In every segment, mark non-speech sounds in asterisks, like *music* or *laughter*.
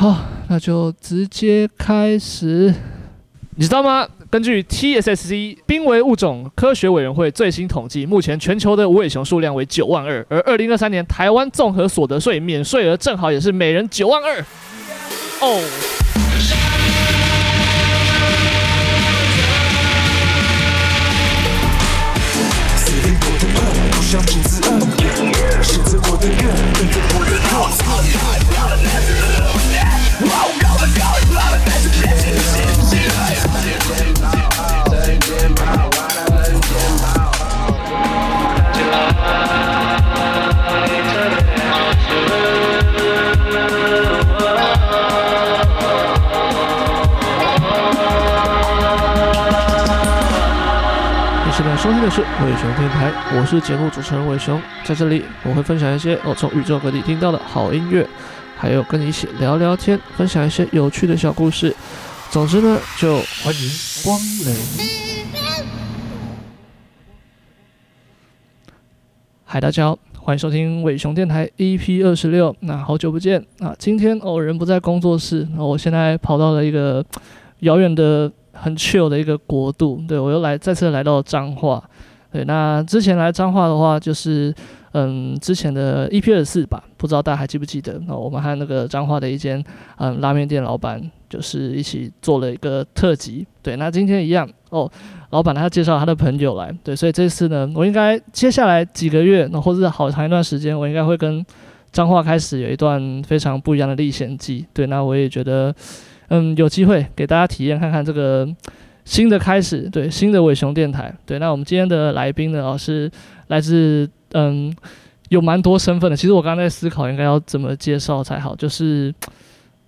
好，那就直接开始。你知道吗？根据 TSSC 濒危物种科学委员会最新统计，目前全球的无尾熊数量为九万二，而二零二三年台湾综合所得税免税额正好也是每人九万二。哦。收听的是伟雄电台，我是节目主持人伟雄，在这里我会分享一些我从宇宙各地听到的好音乐，还有跟你一起聊聊天，分享一些有趣的小故事。总之呢，就欢迎光临。嗨，大家好，欢迎收听伟雄电台 EP 二十六。那好久不见啊，今天偶然不在工作室，那我现在跑到了一个遥远的。很 chill 的一个国度，对，我又来再次来到彰化，对，那之前来彰化的话，就是嗯之前的 EP 二四吧，不知道大家还记不记得？那我们和那个彰化的一间嗯拉面店老板，就是一起做了一个特辑，对，那今天一样哦，老板他介绍他的朋友来，对，所以这次呢，我应该接下来几个月，那或者是好长一段时间，我应该会跟彰化开始有一段非常不一样的历险记，对，那我也觉得。嗯，有机会给大家体验看看这个新的开始，对，新的伟雄电台，对。那我们今天的来宾呢，哦，是来自嗯，有蛮多身份的。其实我刚刚在思考应该要怎么介绍才好，就是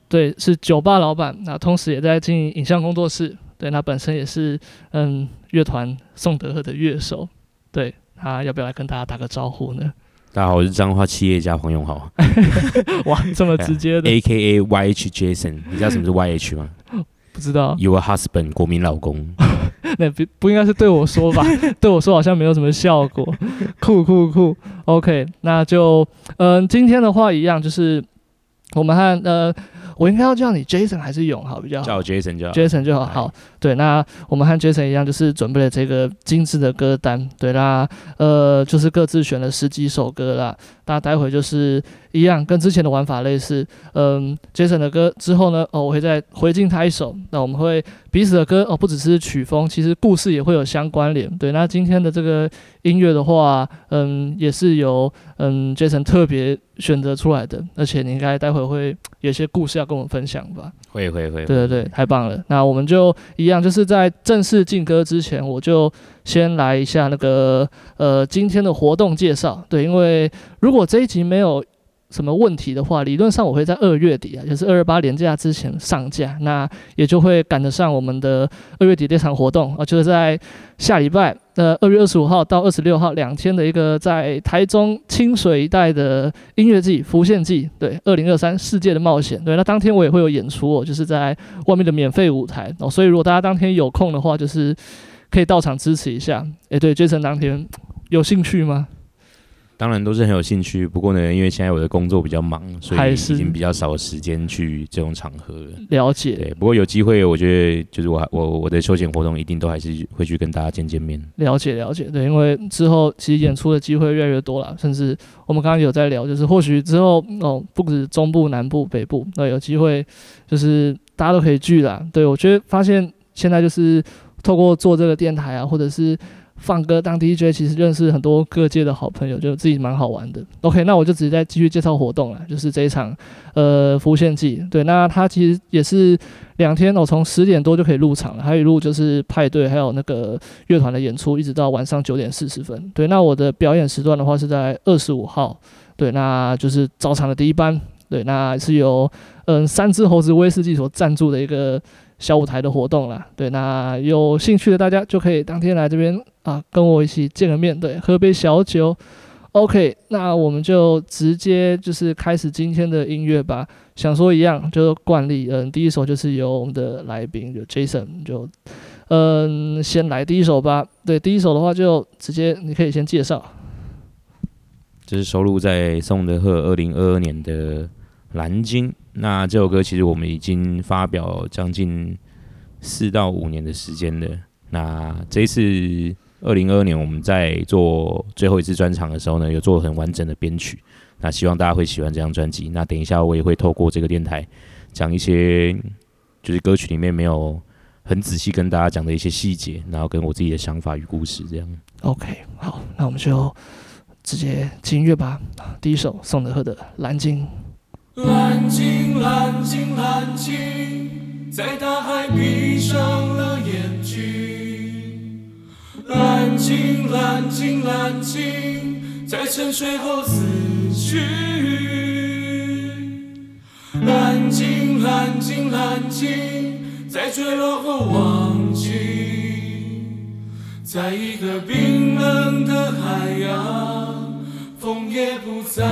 对，是酒吧老板，那同时也在经营影像工作室，对，他本身也是嗯乐团宋德赫的乐手，对，他要不要来跟大家打个招呼呢？大家好，我是彰化企业家黄永豪。*laughs* 哇，这么直接的。*laughs* A K A Y H Jason，你知道什么是 Y H 吗？*laughs* 不知道。Your husband，国民老公。*laughs* 那不不应该是对我说吧？*laughs* 对我说好像没有什么效果。酷酷酷。OK，那就嗯，今天的话一样，就是我们和呃。我应该要叫你 Jason 还是永好比较好？叫我 Jason 就好。Jason 就好。好，对，那我们和 Jason 一样，就是准备了这个精致的歌单。对啦，呃，就是各自选了十几首歌啦。那待会就是一样，跟之前的玩法类似。嗯，Jason 的歌之后呢，哦，我会再回敬他一首。那我们会彼此的歌哦，不只是曲风，其实故事也会有相关联。对，那今天的这个音乐的话，嗯，也是由嗯 Jason 特别选择出来的，而且你应该待会会有些故事要跟我们分享吧？会会会。对对对，太棒了。那我们就一样，就是在正式进歌之前，我就先来一下那个呃今天的活动介绍。对，因为如果这一集没有什么问题的话，理论上我会在二月底啊，就是二二八年假之前上架，那也就会赶得上我们的二月底这场活动啊，就是在下礼拜呃二月二十五号到二十六号两天的一个在台中清水一带的音乐季浮现季，对，二零二三世界的冒险，对，那当天我也会有演出哦，就是在外面的免费舞台哦，所以如果大家当天有空的话，就是可以到场支持一下。诶，对，Jason 当天有兴趣吗？当然都是很有兴趣，不过呢，因为现在我的工作比较忙，所以已经比较少时间去这种场合了解。对，不过有机会，我觉得就是我我我的休闲活动一定都还是会去跟大家见见面。了解了解，对，因为之后其实演出的机会越来越多了，甚至我们刚刚有在聊，就是或许之后哦，不止中部、南部、北部，那有机会就是大家都可以聚啦。对，我觉得发现现在就是透过做这个电台啊，或者是。放歌当 DJ，其实认识很多各界的好朋友，就自己蛮好玩的。OK，那我就直接再继续介绍活动了，就是这一场呃浮现祭。对，那它其实也是两天哦，从十点多就可以入场了，还有一路就是派对，还有那个乐团的演出，一直到晚上九点四十分。对，那我的表演时段的话是在二十五号，对，那就是早场的第一班。对，那是由嗯三只猴子威士忌所赞助的一个小舞台的活动啦。对，那有兴趣的大家就可以当天来这边啊，跟我一起见个面，对，喝杯小酒。OK，那我们就直接就是开始今天的音乐吧。想说一样，就是惯例，嗯，第一首就是由我们的来宾就 Jason 就嗯先来第一首吧。对，第一首的话就直接你可以先介绍。这是收录在宋德赫二零二二年的。蓝鲸那这首歌其实我们已经发表将近四到五年的时间了。那这一次二零二二年我们在做最后一次专场的时候呢，有做很完整的编曲。那希望大家会喜欢这张专辑。那等一下我也会透过这个电台讲一些，就是歌曲里面没有很仔细跟大家讲的一些细节，然后跟我自己的想法与故事这样。OK，好，那我们就直接进音乐吧。第一首宋德赫的《蓝鲸》。蓝鲸，蓝鲸，蓝鲸，在大海闭上了眼睛。蓝鲸，蓝鲸，蓝鲸，在沉睡后死去。蓝鲸，蓝鲸，蓝鲸，在坠落后忘记，在一个冰冷的海洋，风也不再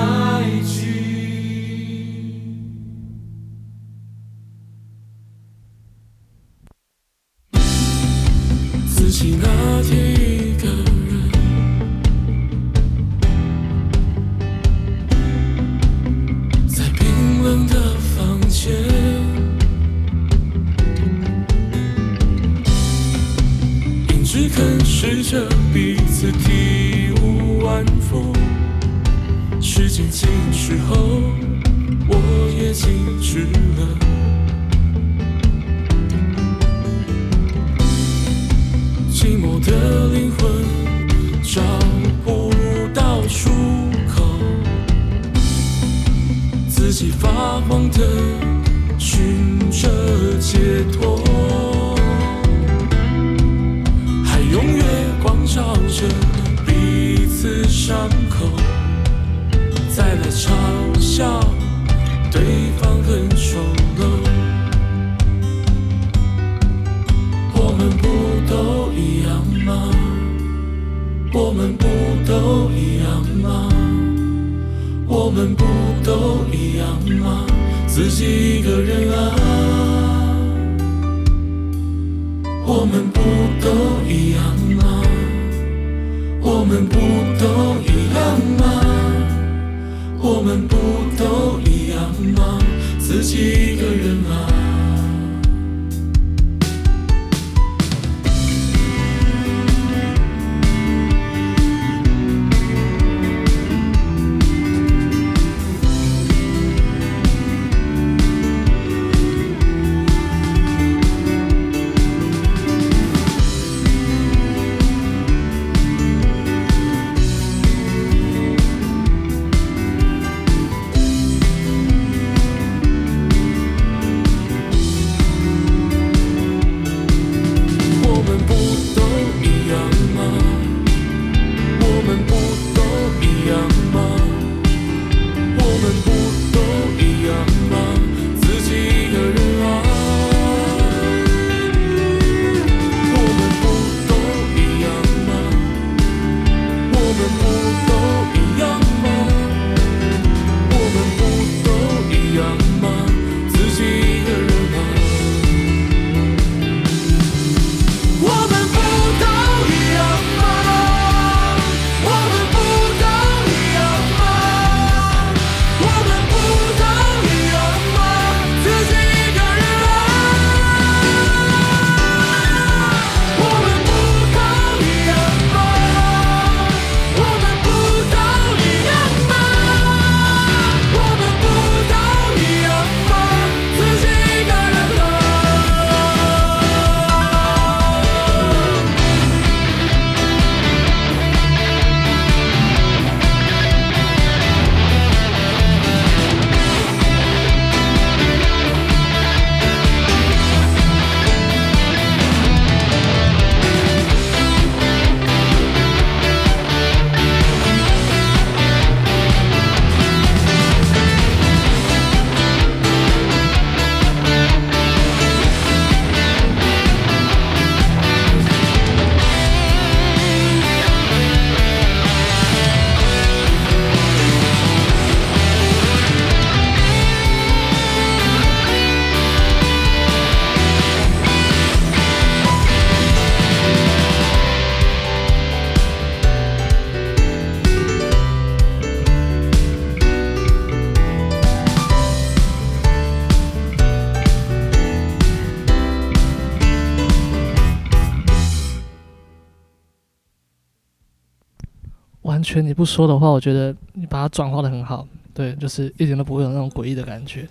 不说的话，我觉得你把它转化的很好。对，就是一点都不会有那种诡异的感觉。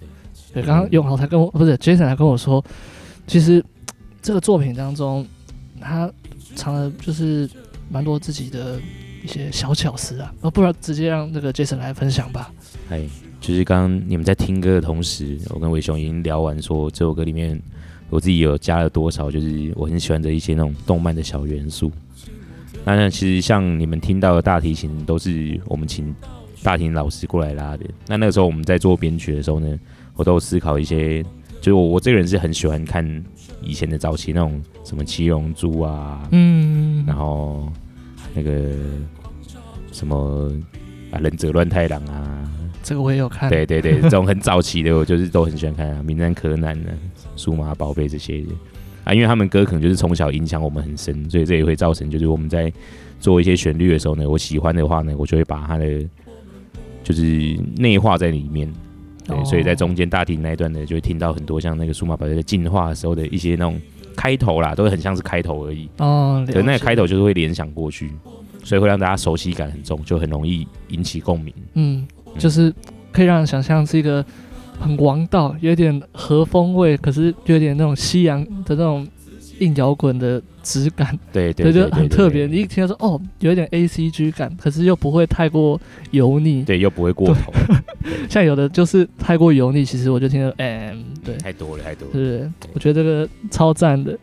对，刚刚永豪才跟我，不是 Jason 还跟我说，其实这个作品当中，他藏了就是蛮多自己的一些小巧思啊。哦，不然直接让那个 Jason 来分享吧。哎，就是刚刚你们在听歌的同时，我跟伟雄已经聊完，说这首歌里面我自己有加了多少，就是我很喜欢的一些那种动漫的小元素。那其实像你们听到的大提琴，都是我们请大提琴老师过来拉的。那那个时候我们在做编曲的时候呢，我都思考一些，就是我我这个人是很喜欢看以前的早期那种什么七龙珠啊，嗯，然后那个什么啊忍者乱太郎啊，这个我也有看。对对对，这种很早期的我就是都很喜欢看啊，名侦探柯南啊，数码宝贝这些。啊，因为他们歌可能就是从小影响我们很深，所以这也会造成就是我们在做一些旋律的时候呢，我喜欢的话呢，我就会把它的就是内化在里面。对，哦、所以在中间大厅那一段呢，就会听到很多像那个数码宝贝在进化的时候的一些那种开头啦，都会很像是开头而已。哦，对那个开头就是会联想过去，所以会让大家熟悉感很重，就很容易引起共鸣。嗯，就是可以让人想象是一个。很王道，有点和风味，可是就有点那种西洋的那种硬摇滚的质感，对对，对，对，对，就很特别。你一听到说哦，有一点 A C G 感，可是又不会太过油腻，对，又不会过头。*laughs* 像有的就是太过油腻，其实我就听到 M，对，太多了，太多了。对，我觉得这个超赞的。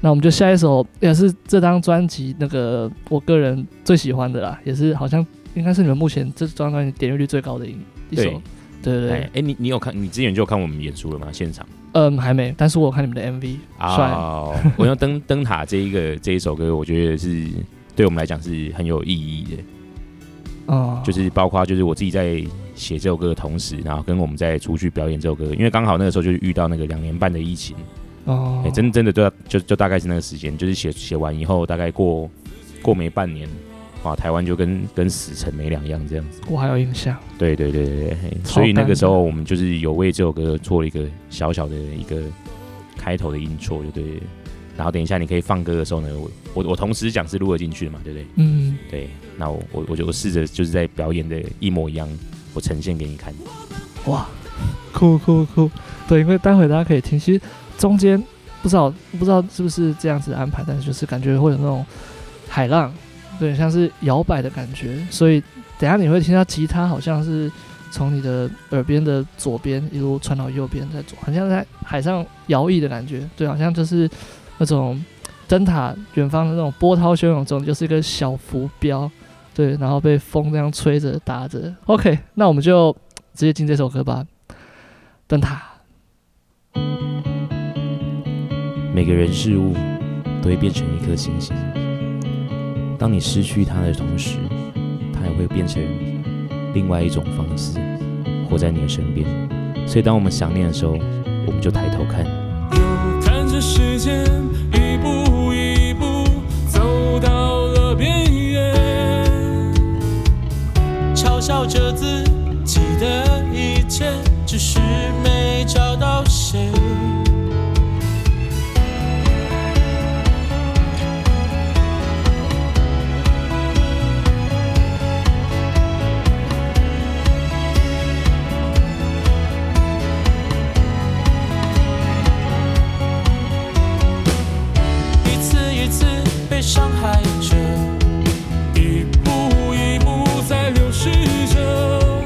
那我们就下一首，也是这张专辑那个我个人最喜欢的啦，也是好像应该是你们目前这张专辑点阅率最高的一一首。对对对，哎、欸，你你有看？你之前就有看我们演出了吗？现场？嗯，还没，但是我有看你们的 MV，帅。哦，*laughs* 我用灯灯塔这一个这一首歌，我觉得是对我们来讲是很有意义的。哦，就是包括就是我自己在写这首歌的同时，然后跟我们在出去表演这首歌，因为刚好那个时候就是遇到那个两年半的疫情。哦，哎、欸，真真的就就就大概是那个时间，就是写写完以后，大概过过没半年。哇，台湾就跟跟死城没两样这样子。我还有印象。对对对对对，所以那个时候我们就是有为这首歌做了一个小小的一个开头的音错，就对。然后等一下你可以放歌的时候呢，我我我同时讲是录了进去的嘛，对不对？嗯。对，那我我我就我试着就是在表演的一模一样，我呈现给你看。哇，酷酷酷！对，因为待会大家可以听，其实中间不知道不知道是不是这样子安排，但是就是感觉会有那种海浪。对，像是摇摆的感觉，所以等下你会听到吉他好像是从你的耳边的左边一路传到右边，在左，好像在海上摇曳的感觉。对，好像就是那种灯塔远方的那种波涛汹涌中，就是一个小浮标。对，然后被风这样吹着打着。OK，那我们就直接进这首歌吧。灯塔，每个人事物都会变成一颗星星。当你失去它的同时，它也会变成另外一种方式活在你的身边。所以，当我们想念的时候，我们就抬头看。看着时间一步一步走到了边缘，嘲笑着自己的一切，只是没找到谁。伤害着。一步一步在流逝着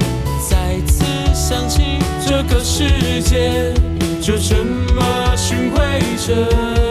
再次想起这个世界就这么循回着。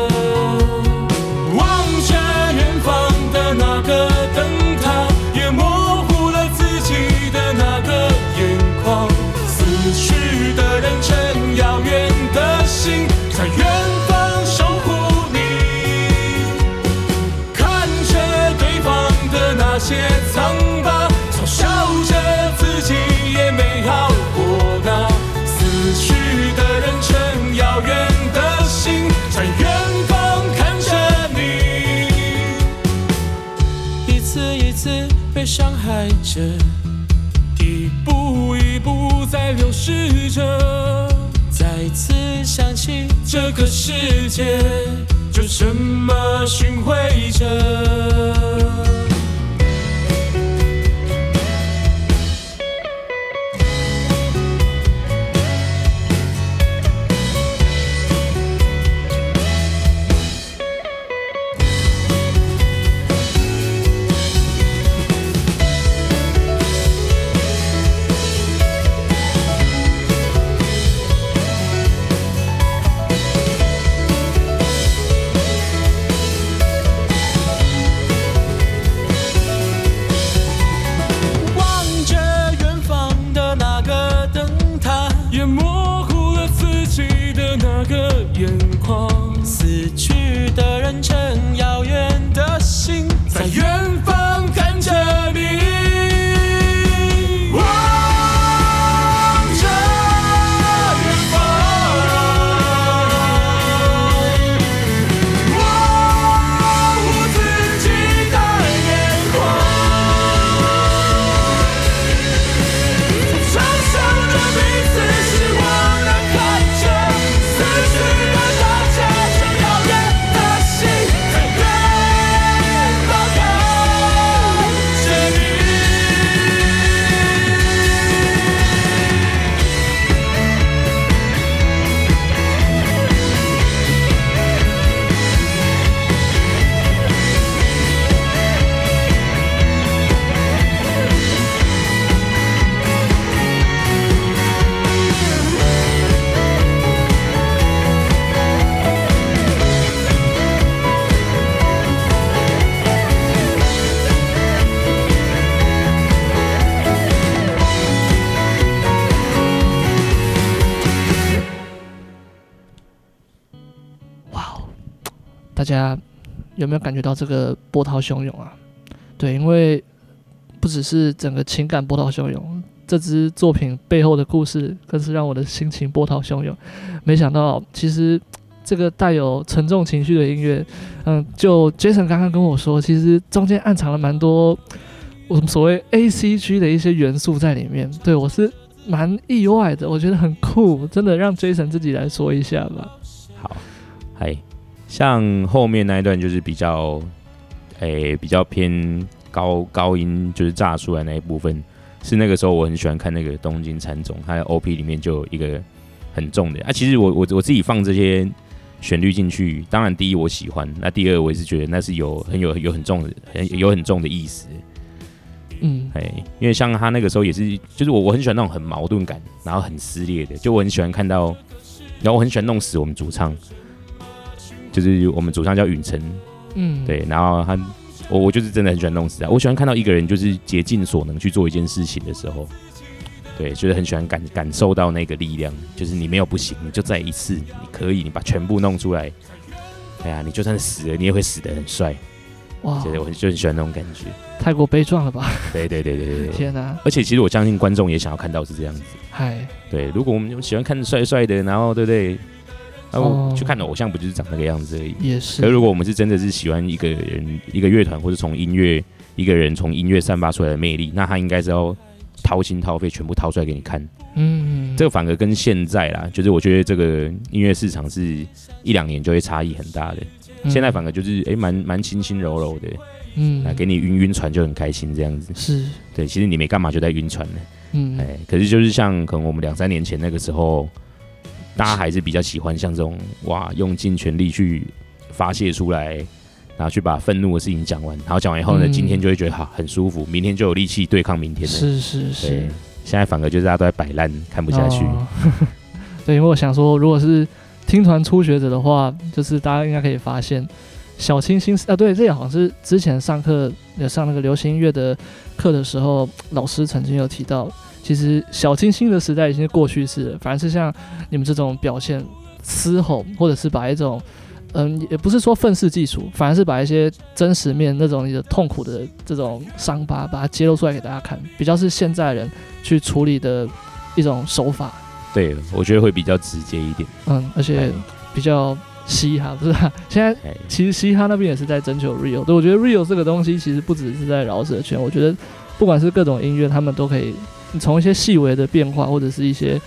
个世界就这么巡回着。大家有没有感觉到这个波涛汹涌啊？对，因为不只是整个情感波涛汹涌，这支作品背后的故事更是让我的心情波涛汹涌。没想到，其实这个带有沉重情绪的音乐，嗯，就 Jason 刚刚跟我说，其实中间暗藏了蛮多我们所谓 ACG 的一些元素在里面。对，我是蛮意外的，我觉得很酷，真的让 Jason 自己来说一下吧。好，嗨。像后面那一段就是比较，诶、欸，比较偏高高音，就是炸出来那一部分，是那个时候我很喜欢看那个东京喰种，它的 OP 里面就有一个很重的啊。其实我我我自己放这些旋律进去，当然第一我喜欢，那第二我也是觉得那是有很有有很重的很有很重的意思。嗯，哎，因为像他那个时候也是，就是我我很喜欢那种很矛盾感，然后很撕裂的，就我很喜欢看到，然后我很喜欢弄死我们主唱。就是我们主唱叫允晨，嗯，对，然后他，我我就是真的很喜欢弄死他。我喜欢看到一个人就是竭尽所能去做一件事情的时候，对，就是很喜欢感感受到那个力量，就是你没有不行，你就再一次，你可以，你把全部弄出来。哎呀，你就算死了，你也会死得很帅。哇，对，我就很喜欢那种感觉。太过悲壮了吧？对对对对对对。天哪！而且其实我相信观众也想要看到是这样子。嗨，对，如果我们喜欢看帅帅的，然后对不对？然后去看的偶像不就是长那个样子而已？也是。可是如果我们是真的是喜欢一个人、一个乐团，或者从音乐一个人从音乐散发出来的魅力，那他应该是要掏心掏肺全部掏出来给你看。嗯，这个反而跟现在啦，就是我觉得这个音乐市场是一两年就会差异很大的。嗯、现在反而就是哎，蛮蛮轻轻柔柔的，嗯，来给你晕晕船就很开心这样子。是对，其实你没干嘛就在晕船呢。嗯，哎，可是就是像可能我们两三年前那个时候。大家还是比较喜欢像这种哇，用尽全力去发泄出来，然后去把愤怒的事情讲完，然后讲完以后呢，嗯、今天就会觉得好很舒服，明天就有力气对抗明天的。是是是。现在反而就是大家都在摆烂，看不下去。哦、对，因为我想说，如果是听团初学者的话，就是大家应该可以发现，小清新啊，对，这也好像是之前上课有上那个流行音乐的课的时候，老师曾经有提到。其实小清新的时代已经是过去式了，反而是像你们这种表现嘶吼，或者是把一种，嗯，也不是说愤世嫉俗，反而是把一些真实面那种你的痛苦的这种伤疤，把它揭露出来给大家看，比较是现在人去处理的一种手法。对，我觉得会比较直接一点。嗯，而且比较嘻哈，不是、啊？现在其实嘻哈那边也是在征求 real，对，我觉得 real 这个东西其实不只是在饶舌圈，我觉得不管是各种音乐，他们都可以。你从一些细微的变化，或者是一些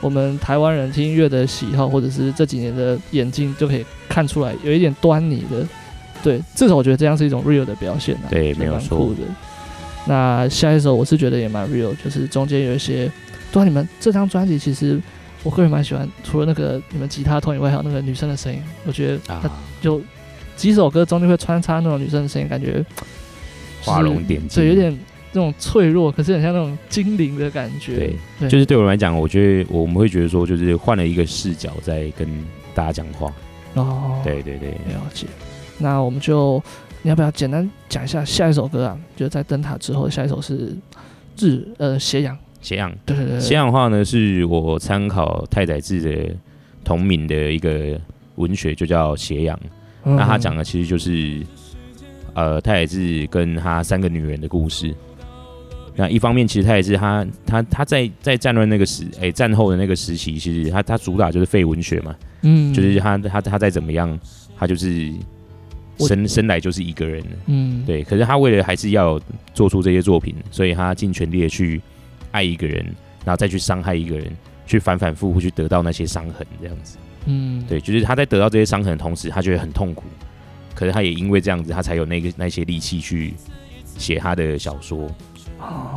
我们台湾人听音乐的喜好，或者是这几年的演进，就可以看出来有一点端倪的。对，至少我觉得这样是一种 real 的表现、啊、对，没有错的。那下一首我是觉得也蛮 real，就是中间有一些，对啊，你们这张专辑其实我个人蛮喜欢，除了那个你们吉他痛以外，还有那个女生的声音，我觉得它就几首歌中间会穿插那种女生的声音，感觉画龙点睛，对，有点。那种脆弱，可是很像那种精灵的感觉。对，对就是对我来讲，我觉得我们会觉得说，就是换了一个视角在跟大家讲话。哦，对对对，了解。那我们就你要不要简单讲一下下一首歌啊？就在灯塔之后，下一首是日呃斜阳。斜阳，对对对。斜阳的话呢，是我参考太宰治的同名的一个文学，就叫斜阳。嗯、那他讲的其实就是呃太宰治跟他三个女人的故事。那一方面，其实他也是他他他在在战乱那个时哎、欸、战后的那个时期，其实他他主打就是废文学嘛，嗯，就是他他他再怎么样，他就是生生来就是一个人，嗯，对。可是他为了还是要做出这些作品，所以他尽全力的去爱一个人，然后再去伤害一个人，去反反复复去得到那些伤痕，这样子，嗯，对。就是他在得到这些伤痕的同时，他觉得很痛苦，可是他也因为这样子，他才有那个那些力气去写他的小说。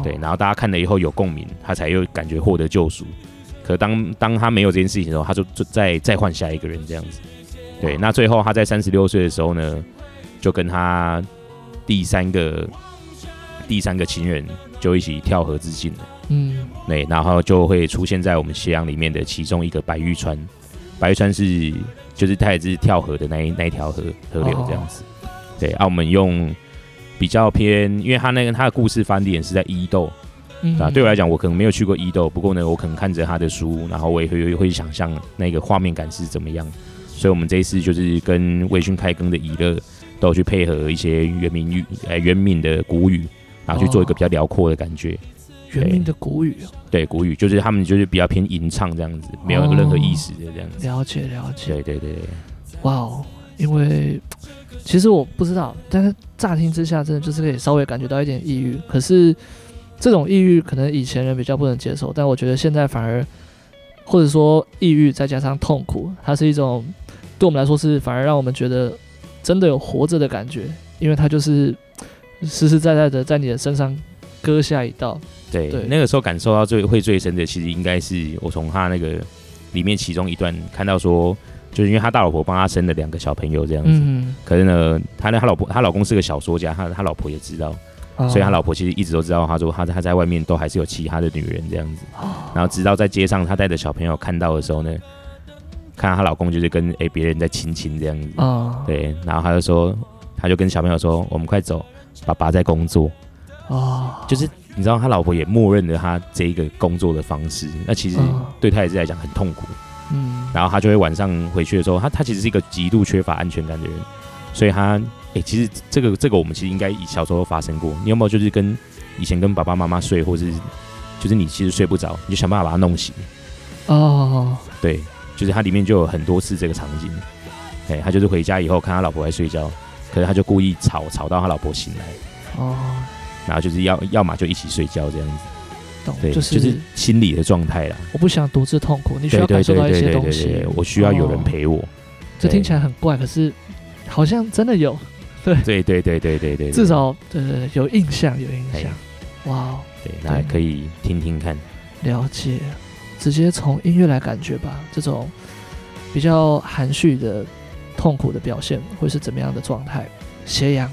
对，然后大家看了以后有共鸣，他才又感觉获得救赎。可当当他没有这件事情的时候，他就就再再换下一个人这样子。对，那最后他在三十六岁的时候呢，就跟他第三个第三个情人就一起跳河自尽了。嗯，对，然后就会出现在我们斜阳里面的其中一个白玉川。白玉川是就是他也是跳河的那一那一条河河流这样子。对，啊，我们用。比较偏，因为他那个他的故事翻点是在伊豆，嗯、啊，对我来讲，我可能没有去过伊豆，不过呢，我可能看着他的书，然后我也会会想象那个画面感是怎么样，所以我们这一次就是跟微醺开更的以乐都有去配合一些原民语，呃，原民的古语，然后去做一个比较辽阔的感觉。原民的古语，对，古语就是他们就是比较偏吟唱这样子，没有任何意思的这样子。了解了解。对对对。哇哦，因为其实我不知道，但是乍听之下真的就是可以稍微感觉到一点抑郁。可是这种抑郁可能以前人比较不能接受，但我觉得现在反而，或者说抑郁再加上痛苦，它是一种对我们来说是反而让我们觉得真的有活着的感觉，因为它就是实实在在的在你的身上割下一道。对，对，那个时候感受到最会最深的，其实应该是我从他那个里面其中一段看到说，就是因为他大老婆帮他生了两个小朋友这样子，嗯、可是呢，他呢他老婆他老公是个小说家，他他老婆也知道，哦、所以他老婆其实一直都知道，他说他他在外面都还是有其他的女人这样子，哦、然后直到在街上他带着小朋友看到的时候呢，看到她老公就是跟诶别人在亲亲这样子，哦、对，然后他就说，他就跟小朋友说，我们快走，爸爸在工作，哦，就是。你知道他老婆也默认了他这一个工作的方式，那其实对他也是来讲很痛苦。嗯，然后他就会晚上回去的时候，他他其实是一个极度缺乏安全感的人，所以他哎、欸，其实这个这个我们其实应该以小时候发生过。你有没有就是跟以前跟爸爸妈妈睡，或是就是你其实睡不着，你就想办法把他弄醒？哦，对，就是他里面就有很多次这个场景。哎，他就是回家以后看他老婆在睡觉，可是他就故意吵吵到他老婆醒来。哦。然后就是要要么就一起睡觉这样子，就是就是心理的状态了。我不想独自痛苦，你需要感受到一些东西。我需要有人陪我。这听起来很怪，可是好像真的有。*laughs* 对对对对对对对，至少对对对有印象有印象。哇，对，那还可以听听看。了解，直接从音乐来感觉吧。这种比较含蓄的痛苦的表现会是怎么样的状态？斜阳。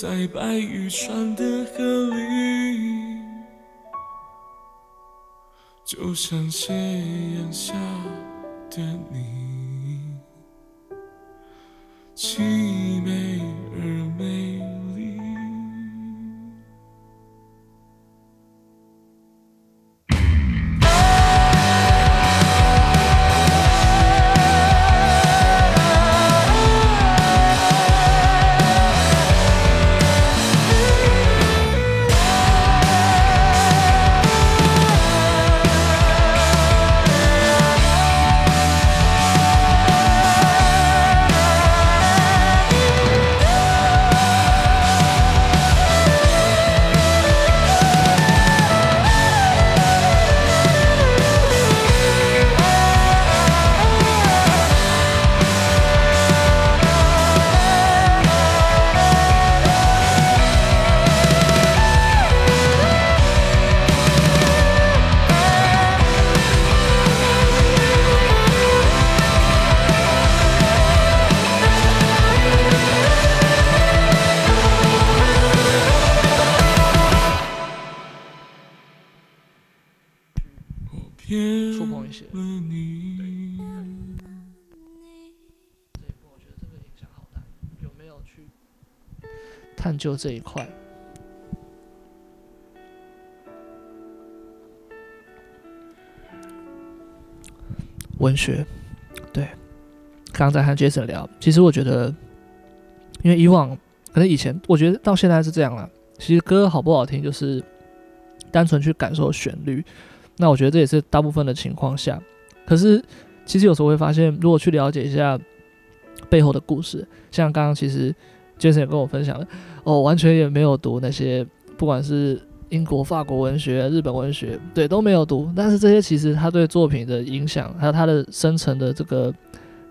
在白玉川的河里，就像斜阳下究这一块？文学，对，刚在和 Jason 聊，其实我觉得，因为以往可能以前，我觉得到现在是这样了。其实歌好不好听，就是单纯去感受旋律。那我觉得这也是大部分的情况下。可是，其实有时候会发现，如果去了解一下背后的故事，像刚刚其实 Jason 也跟我分享了，哦，完全也没有读那些，不管是英国、法国文学、日本文学，对，都没有读。但是这些其实他对作品的影响，还有他的生成的这个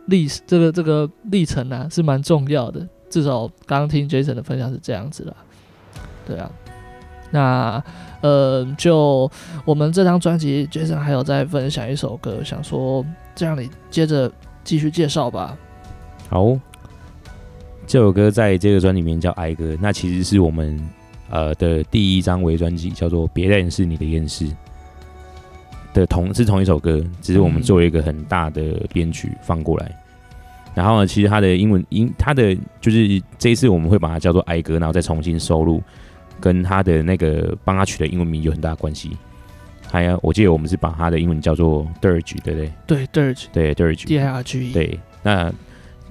历史，这个这个历程啊，是蛮重要的。至少刚刚听 Jason 的分享是这样子啦。对啊，那呃，就我们这张专辑，Jason 还有在分享一首歌，想说这样你接着继续介绍吧。好，这首歌在这个专辑里面叫《哀歌》，那其实是我们呃的第一张微专辑，叫做《别人是你的厌世》的同是同一首歌，只是我们做一个很大的编曲放过来。嗯、然后呢，其实它的英文音，它的就是这一次我们会把它叫做《哀歌》，然后再重新收录。跟它的那个帮他取的英文名有很大关系。还有，我记得我们是把它的英文叫做 Dirge，对不对？对，Dirge，对，Dirge，D I R G E。对，那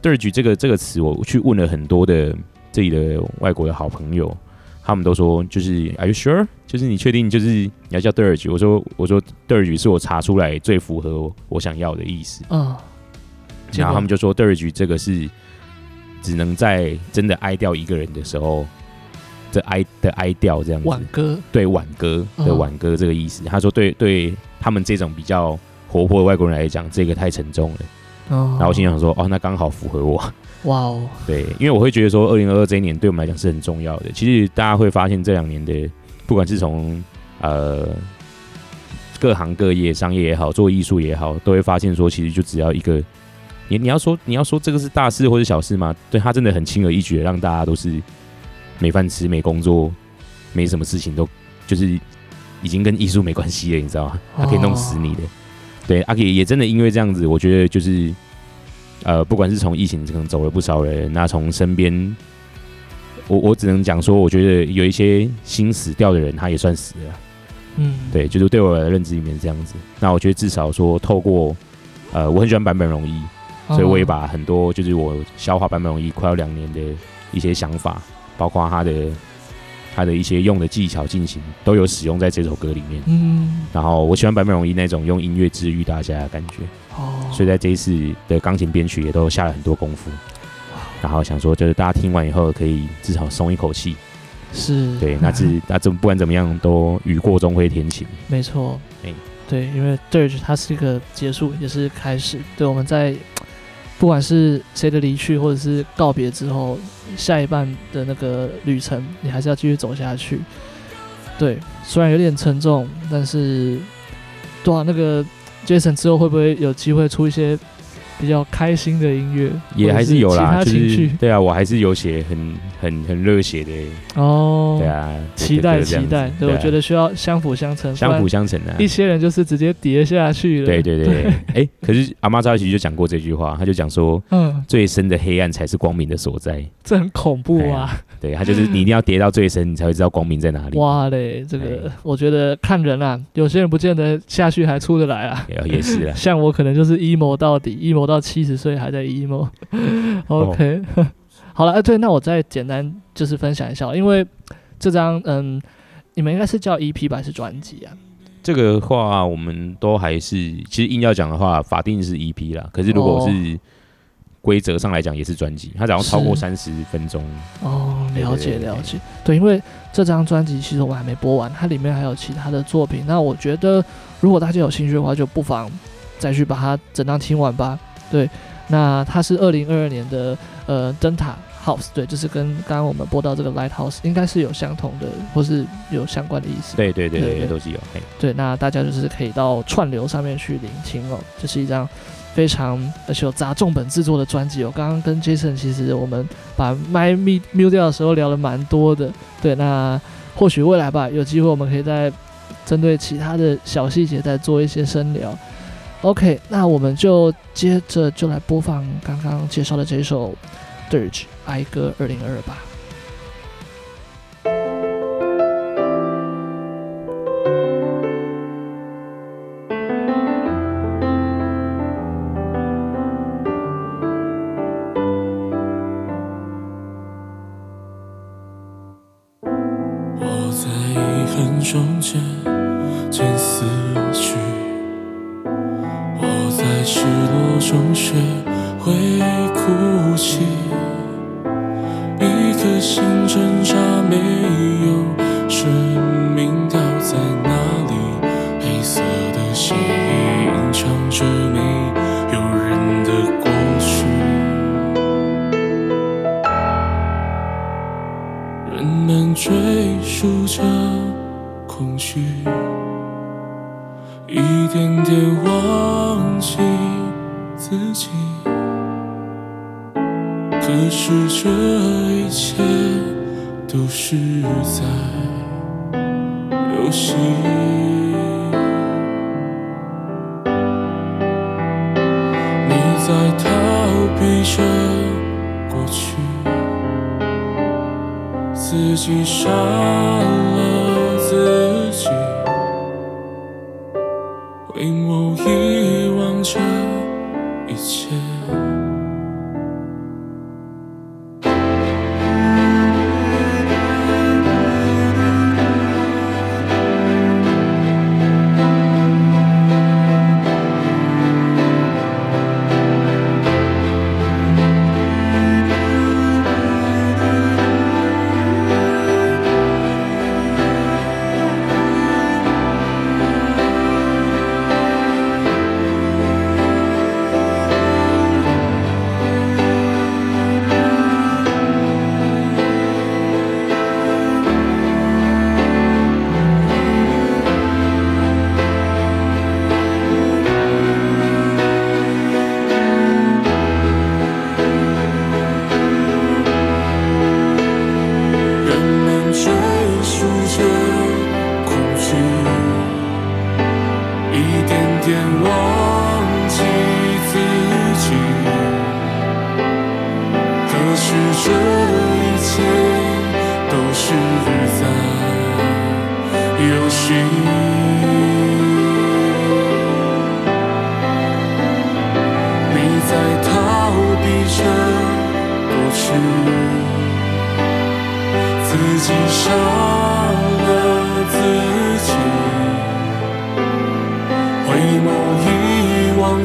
Dirge 这个这个词，我去问了很多的这里的外国的好朋友，他们都说就是 Are you sure？就是你确定就是你要叫 Dirge？我说我说 Dirge 是我查出来最符合我想要的意思。嗯。然后他们就说 Dirge 这个是只能在真的哀掉一个人的时候。这哀的哀调这样子，挽歌对挽歌的挽歌这个意思。他说对对，他们这种比较活泼的外国人来讲，这个太沉重了。然后我心想说，哦，那刚好符合我。哇哦，对，因为我会觉得说，二零二二这一年对我们来讲是很重要的。其实大家会发现这两年的，不管是从呃各行各业、商业也好，做艺术也好，都会发现说，其实就只要一个，你你要说你要说这个是大事或者小事吗？对，他真的很轻而易举的让大家都是。没饭吃，没工作，没什么事情，都就是已经跟艺术没关系了，你知道吗？他可以弄死你的。对，阿 K 也真的因为这样子，我觉得就是呃，不管是从疫情可能走了不少人，那从身边，我我只能讲说，我觉得有一些心死掉的人，他也算死了。嗯，对，就是对我的认知里面是这样子。那我觉得至少说，透过呃，我很喜欢版本容易，所以我也把很多就是我消化版本容易快要两年的一些想法。包括他的他的一些用的技巧进行都有使用在这首歌里面。嗯，然后我喜欢坂本龙一那种用音乐治愈大家的感觉。哦，所以在这一次的钢琴编曲也都下了很多功夫。然后想说，就是大家听完以后可以至少松一口气。是，对，那是 *laughs* 那怎么不管怎么样都雨过终会天晴。没错，哎，对，因为 Dirge 它是一个结束，也是开始。对，我们在。不管是谁的离去，或者是告别之后，下一半的那个旅程，你还是要继续走下去。对，虽然有点沉重，但是，对啊，那个 Jason 之后会不会有机会出一些？比较开心的音乐也还是有啦，情绪就是对啊，我还是有写很很很热血的哦，对啊，期待期待，对，我觉得需要相辅相成，相辅相成啊。一些人就是直接跌下去了，对对对，哎，可是阿妈扎其实就讲过这句话，他就讲说，嗯，最深的黑暗才是光明的所在，这很恐怖啊，对，他就是你一定要跌到最深，你才会知道光明在哪里。哇嘞，这个我觉得看人啊，有些人不见得下去还出得来啊，也是啊，*laughs* 像我可能就是 emo 到底，emo。到七十岁还在 emo，OK. *laughs* *laughs* 好了，哎，对，那我再简单就是分享一下，因为这张嗯，你们应该是叫 EP 吧，还是专辑啊？这个话我们都还是，其实硬要讲的话，法定是 EP 啦。可是如果是规则上来讲，也是专辑，它只要超过三十分钟。哦，了解了解，对，因为这张专辑其实我还没播完，它里面还有其他的作品。那我觉得，如果大家有兴趣的话，就不妨再去把它整张听完吧。对，那它是二零二二年的呃灯塔 House，对，就是跟刚刚我们播到这个 Lighthouse 应该是有相同的，或是有相关的意思。对对对对，都是有。对，那大家就是可以到串流上面去聆听哦。这是一张非常而且有砸重本制作的专辑哦。刚刚跟 Jason 其实我们把麦 mute 掉的时候聊了蛮多的。对，那或许未来吧，有机会我们可以再针对其他的小细节再做一些深聊。OK，那我们就接着就来播放刚刚介绍的这首《Dirge 哀歌二零二吧》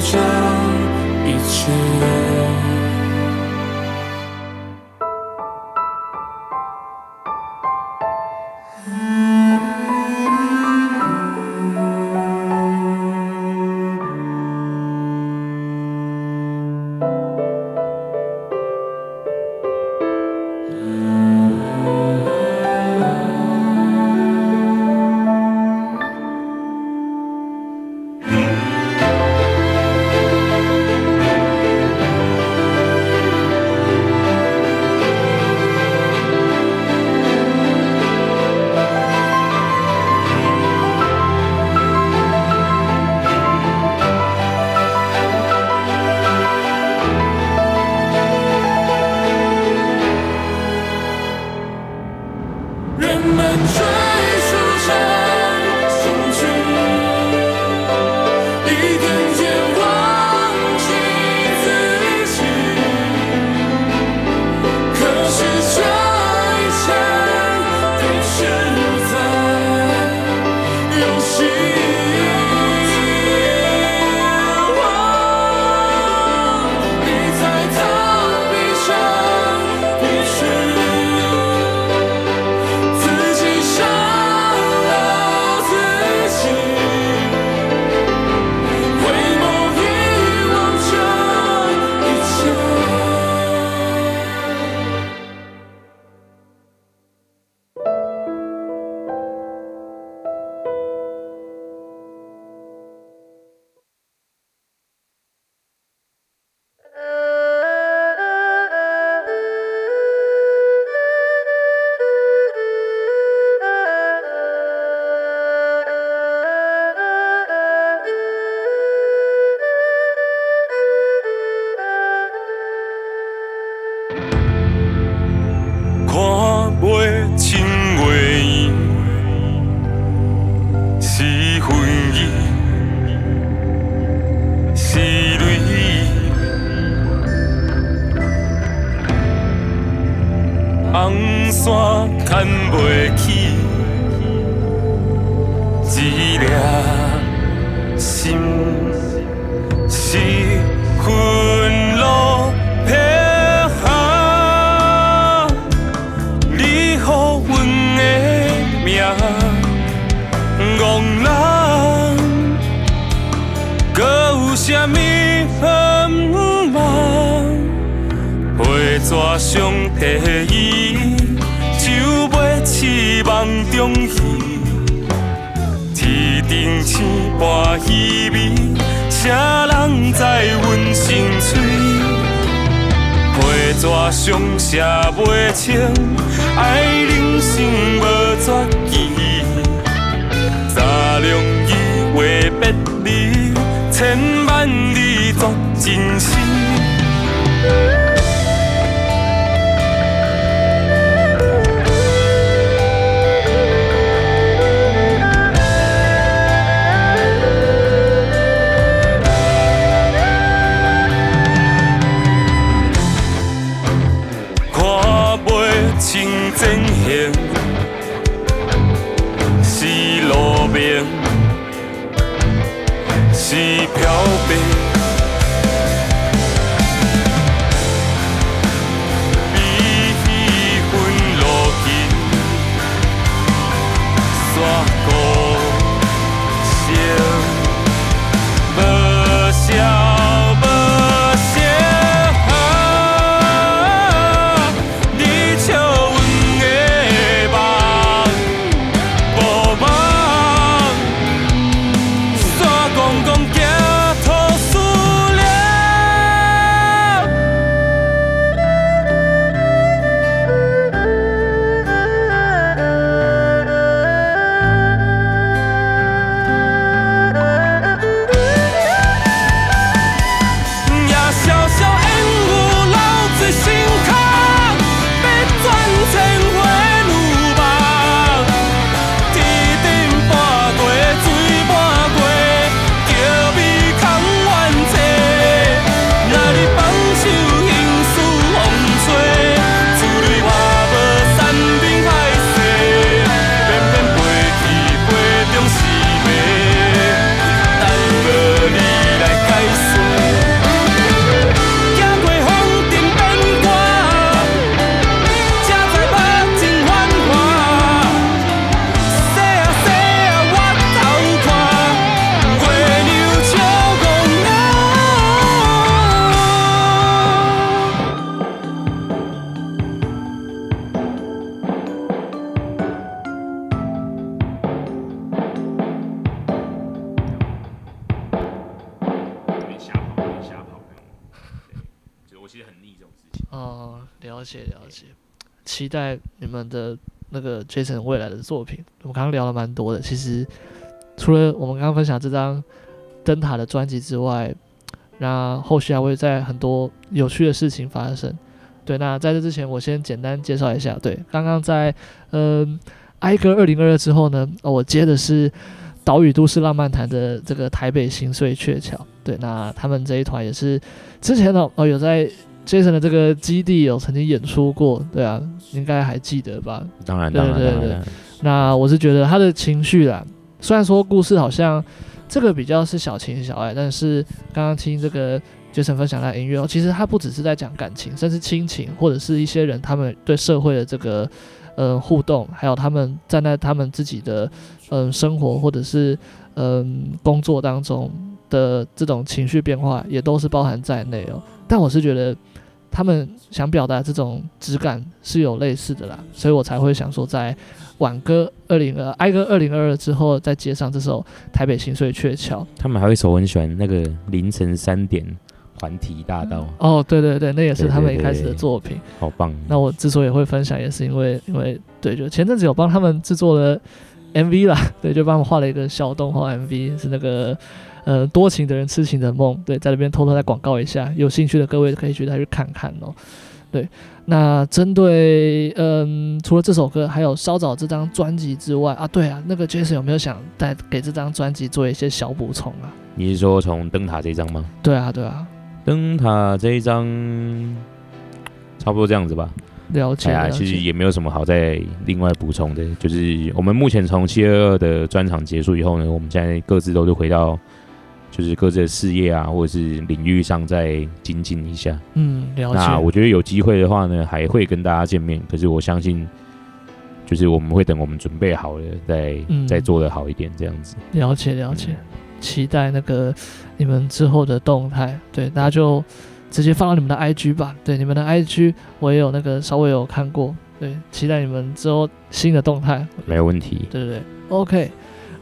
这一切。纸上第一，就袂痴梦中戏。天顶星半稀微，谁人知阮心碎？被纸上写袂清，爱人生无绝期。三两字话别离，千万里作真心。你们的那个 Jason 未来的作品。我们刚刚聊了蛮多的，其实除了我们刚刚分享这张灯塔的专辑之外，那后续还会在很多有趣的事情发生。对，那在这之前，我先简单介绍一下。对，刚刚在嗯、呃、哀歌二零二二之后呢，哦，我接的是岛屿都市浪漫谈的这个台北心碎鹊桥。对，那他们这一团也是之前呢，哦有在。Jason 的这个基地有曾经演出过，对啊，应该还记得吧？当然，当然，对对对。那我是觉得他的情绪啦，虽然说故事好像这个比较是小情小爱，但是刚刚听这个 Jason 分享的音乐，其实他不只是在讲感情，甚至亲情，或者是一些人他们对社会的这个呃互动，还有他们站在他们自己的嗯、呃、生活或者是嗯、呃、工作当中的这种情绪变化，也都是包含在内哦。但我是觉得。他们想表达这种质感是有类似的啦，所以我才会想说，在晚歌二零二哀歌二零二二之后，再接上这首《台北心碎鹊桥》。他们还有一首我很喜欢，那个凌晨三点环体大道。哦，对对对，那也是他们一开始的作品，对对对，好棒。那我之所以会分享，也是因为因为对，就前阵子有帮他们制作了 MV 啦，对，就帮我们画了一个小动画 MV，是那个。呃，多情的人痴情的梦，对，在这边偷偷再广告一下，有兴趣的各位可以去再去看看哦。对，那针对嗯，除了这首歌，还有稍早这张专辑之外啊，对啊，那个 Jason 有没有想再给这张专辑做一些小补充啊？你是说从灯塔这一张吗？对啊，对啊，灯塔这一张差不多这样子吧。了解。哎呀，其实也没有什么好再另外补充的，就是我们目前从七二二的专场结束以后呢，我们现在各自都是回到就是各自的事业啊，或者是领域上再精进一下。嗯，了解。那我觉得有机会的话呢，还会跟大家见面。可是我相信，就是我们会等我们准备好了，再、嗯、再做的好一点，这样子。了解，了解。嗯期待那个你们之后的动态，对，大家就直接放到你们的 IG 吧。对，你们的 IG 我也有那个稍微有看过，对，期待你们之后新的动态。没有问题。对对对，OK。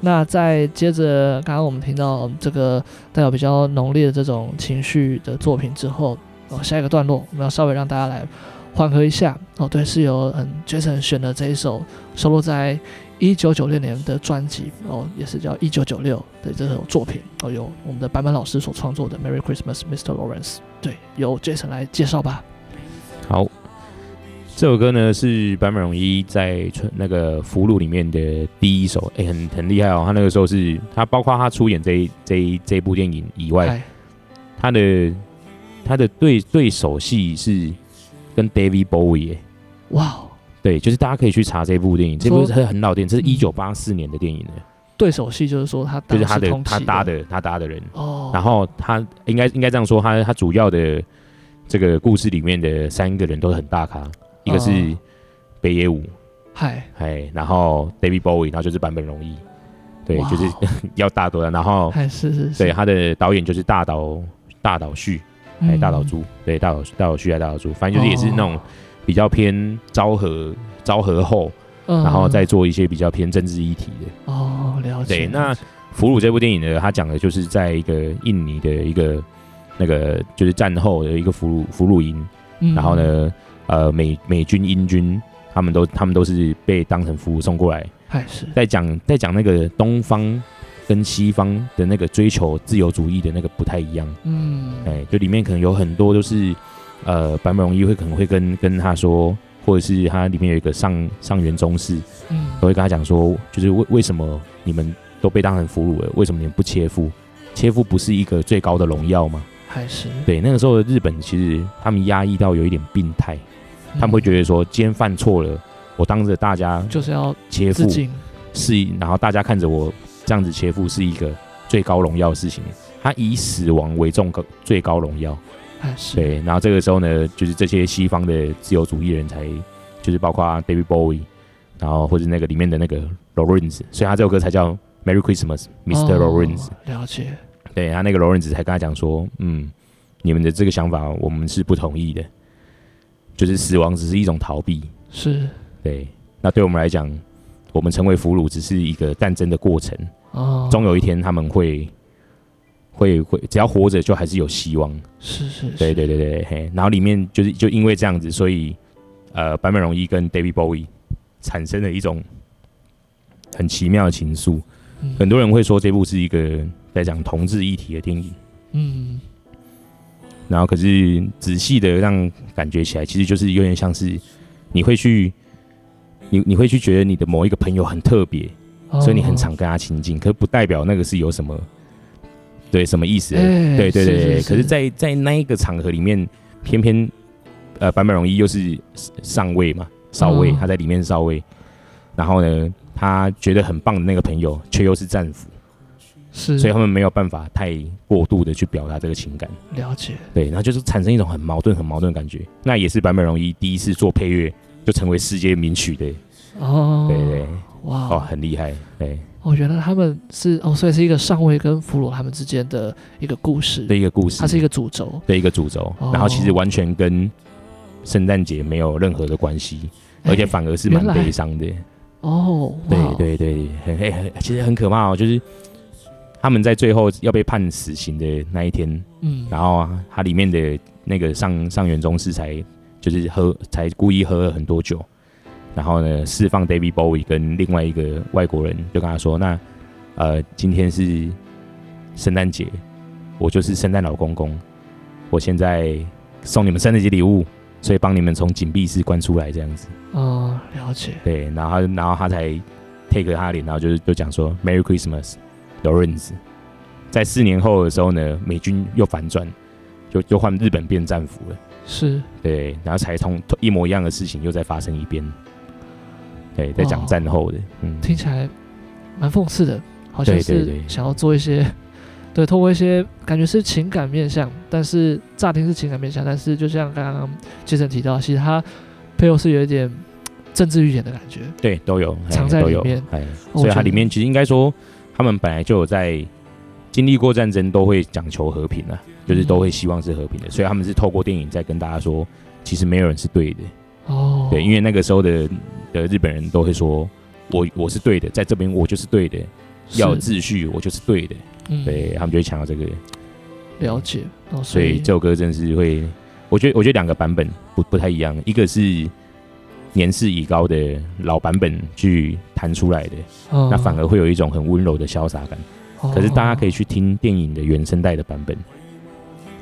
那再接着，刚刚我们听到这个带有比较浓烈的这种情绪的作品之后，哦，下一个段落我们要稍微让大家来缓和一下。哦，对，是由嗯 Jason 选的这一首收录在。一九九六年的专辑哦，也是叫《一九九六》的这首作品哦，由我们的坂本老师所创作的《Merry Christmas, Mr. Lawrence》。对，由 Jason 来介绍吧。好，这首歌呢是坂本龙一在那个《俘虏》里面的第一首，哎、欸，很很厉害哦。他那个时候是他包括他出演这一这一这一部电影以外，他的他的对对手戏是跟 David Bowie。哇。对，就是大家可以去查这部电影，这部是很老电影，这是一九八四年的电影了。对手戏就是说他就是他的他搭的他搭的人哦，然后他应该应该这样说，他他主要的这个故事里面的三个人都是很大咖，一个是北野武，嗨。嗨，然后 David Bowie，然后就是坂本龙一，对，就是 *laughs* 要大多的，然后是是对他的导演就是大岛大岛旭，哎大岛渚，对大岛大岛旭还大岛渚，反正就是也是那种。比较偏昭和昭和后，嗯、然后再做一些比较偏政治议题的。哦，了解。对，那《俘虏》这部电影呢，它讲的就是在一个印尼的一个那个就是战后的一个俘虏俘虏营，嗯、然后呢，呃，美美军英军他们都他们都是被当成俘虏送过来，还是在讲在讲那个东方跟西方的那个追求自由主义的那个不太一样，嗯，哎，就里面可能有很多都是。呃，坂本龙一会可能会跟跟他说，或者是他里面有一个上上元宗室，嗯，都会跟他讲说，就是为为什么你们都被当成俘虏了，为什么你们不切腹？切腹不是一个最高的荣耀吗？还是对那个时候的日本，其实他们压抑到有一点病态，嗯、他们会觉得说，今天犯错了，我当着大家就是要切腹，是，然后大家看着我这样子切腹是一个最高荣耀的事情，他以死亡为重高最高荣耀。对，然后这个时候呢，就是这些西方的自由主义人才，就是包括 David Bowie，然后或者那个里面的那个 Lawrence，所以他这首歌才叫 Merry Christmas, Mr. Lawrence。哦，了解。对，他那个 Lawrence 才跟他讲说，嗯，你们的这个想法我们是不同意的，就是死亡只是一种逃避。是。对，那对我们来讲，我们成为俘虏只是一个战争的过程。哦。终有一天他们会。会会，只要活着就还是有希望。是是，是，对对对对，嘿。然后里面就是就因为这样子，所以呃，坂本龙一跟 David Bowie 产生了一种很奇妙的情愫。嗯、很多人会说这部是一个在讲同志议题的电影。嗯。然后可是仔细的让感觉起来，其实就是有点像是你会去你你会去觉得你的某一个朋友很特别，哦、所以你很常跟他亲近，可不代表那个是有什么。对，什么意思？欸、对对对，是是是，可是在，在在那一个场合里面，偏偏呃，坂本龙一又是上位嘛，少尉，他在里面少尉。嗯、然后呢，他觉得很棒的那个朋友，却又是战俘，是，所以他们没有办法太过度的去表达这个情感。了解。对，然后就是产生一种很矛盾、很矛盾的感觉。那也是坂本龙一第一次做配乐，就成为世界名曲的。哦，对，对对，哇，哦，很厉害，对。哦，原来他们是哦，所以是一个上尉跟俘虏他们之间的一个故事的一个故事，它是一个主轴的一个主轴，哦、然后其实完全跟圣诞节没有任何的关系，而且反而是蛮悲伤的。哦，对对对，很很很，其实很可怕哦，就是他们在最后要被判死刑的那一天，嗯，然后啊，他里面的那个上上元宗士才就是喝，才故意喝了很多酒。然后呢，释放 David Bowie 跟另外一个外国人，就跟他说：“那，呃，今天是圣诞节，我就是圣诞老公公，我现在送你们圣诞节礼物，所以帮你们从紧闭室关出来，这样子。”哦，了解。对，然后，然后他才 take 他的脸，然后就是就讲说：“Merry Christmas, Lawrence。”在四年后的时候呢，美军又反转，就就换日本变战俘了。是，对，然后才从一模一样的事情又再发生一遍。对，在讲战后的，嗯，听起来蛮讽刺的，好像是想要做一些，对，透过一些感觉是情感面向，但是乍听是情感面向，但是就像刚刚杰森提到，其实他背后是有一点政治预言的感觉，对，都有藏在里面，哎，所以它里面其实应该说，他们本来就有在经历过战争，都会讲求和平啊，就是都会希望是和平的，所以他们是透过电影在跟大家说，其实没有人是对的，哦，对，因为那个时候的。的日本人都会说，我我是对的，在这边我就是对的，要有秩序，我就是对的，嗯、对他们就会强调这个。了解。哦、所以这首歌真是会，我觉得我觉得两个版本不不太一样，一个是年事已高的老版本去弹出来的，哦、那反而会有一种很温柔的潇洒感。哦、可是大家可以去听电影的原声带的版本，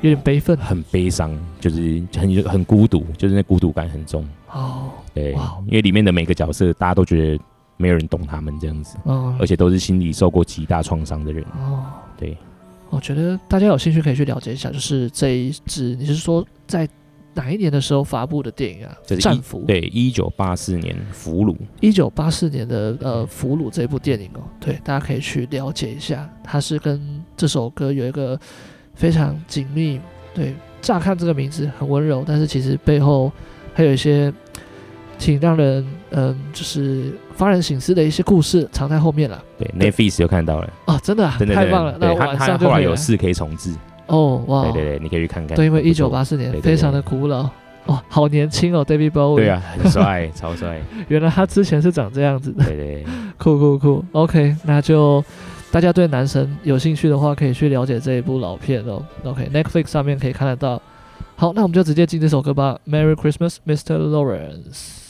有点悲愤，很悲伤，就是很很孤独，就是那孤独感很重。哦，对，因为里面的每个角色，大家都觉得没有人懂他们这样子，哦，而且都是心里受过极大创伤的人，哦，对，我觉得大家有兴趣可以去了解一下，就是这一支，你是说在哪一年的时候发布的电影啊？战俘，对，一九八四年俘虏，一九八四年的呃俘虏这部电影哦，对，大家可以去了解一下，它是跟这首歌有一个非常紧密，对，乍看这个名字很温柔，但是其实背后。还有一些挺让人嗯，就是发人省思的一些故事藏在后面了。对，Netflix 就看到了哦，真的，真的太棒了。那晚上就后来有四 K 重制哦，哇，对对对，你可以去看看。对，因为一九八四年非常的古老哇，好年轻哦，David Bowie。对啊，很帅，*laughs* 超帅。原来他之前是长这样子的。对对，*laughs* 酷酷酷。OK，那就大家对男神有兴趣的话，可以去了解这一部老片哦。OK，Netflix 上面可以看得到。好，那我们就直接进这首歌吧。Merry Christmas, Mr. Lawrence。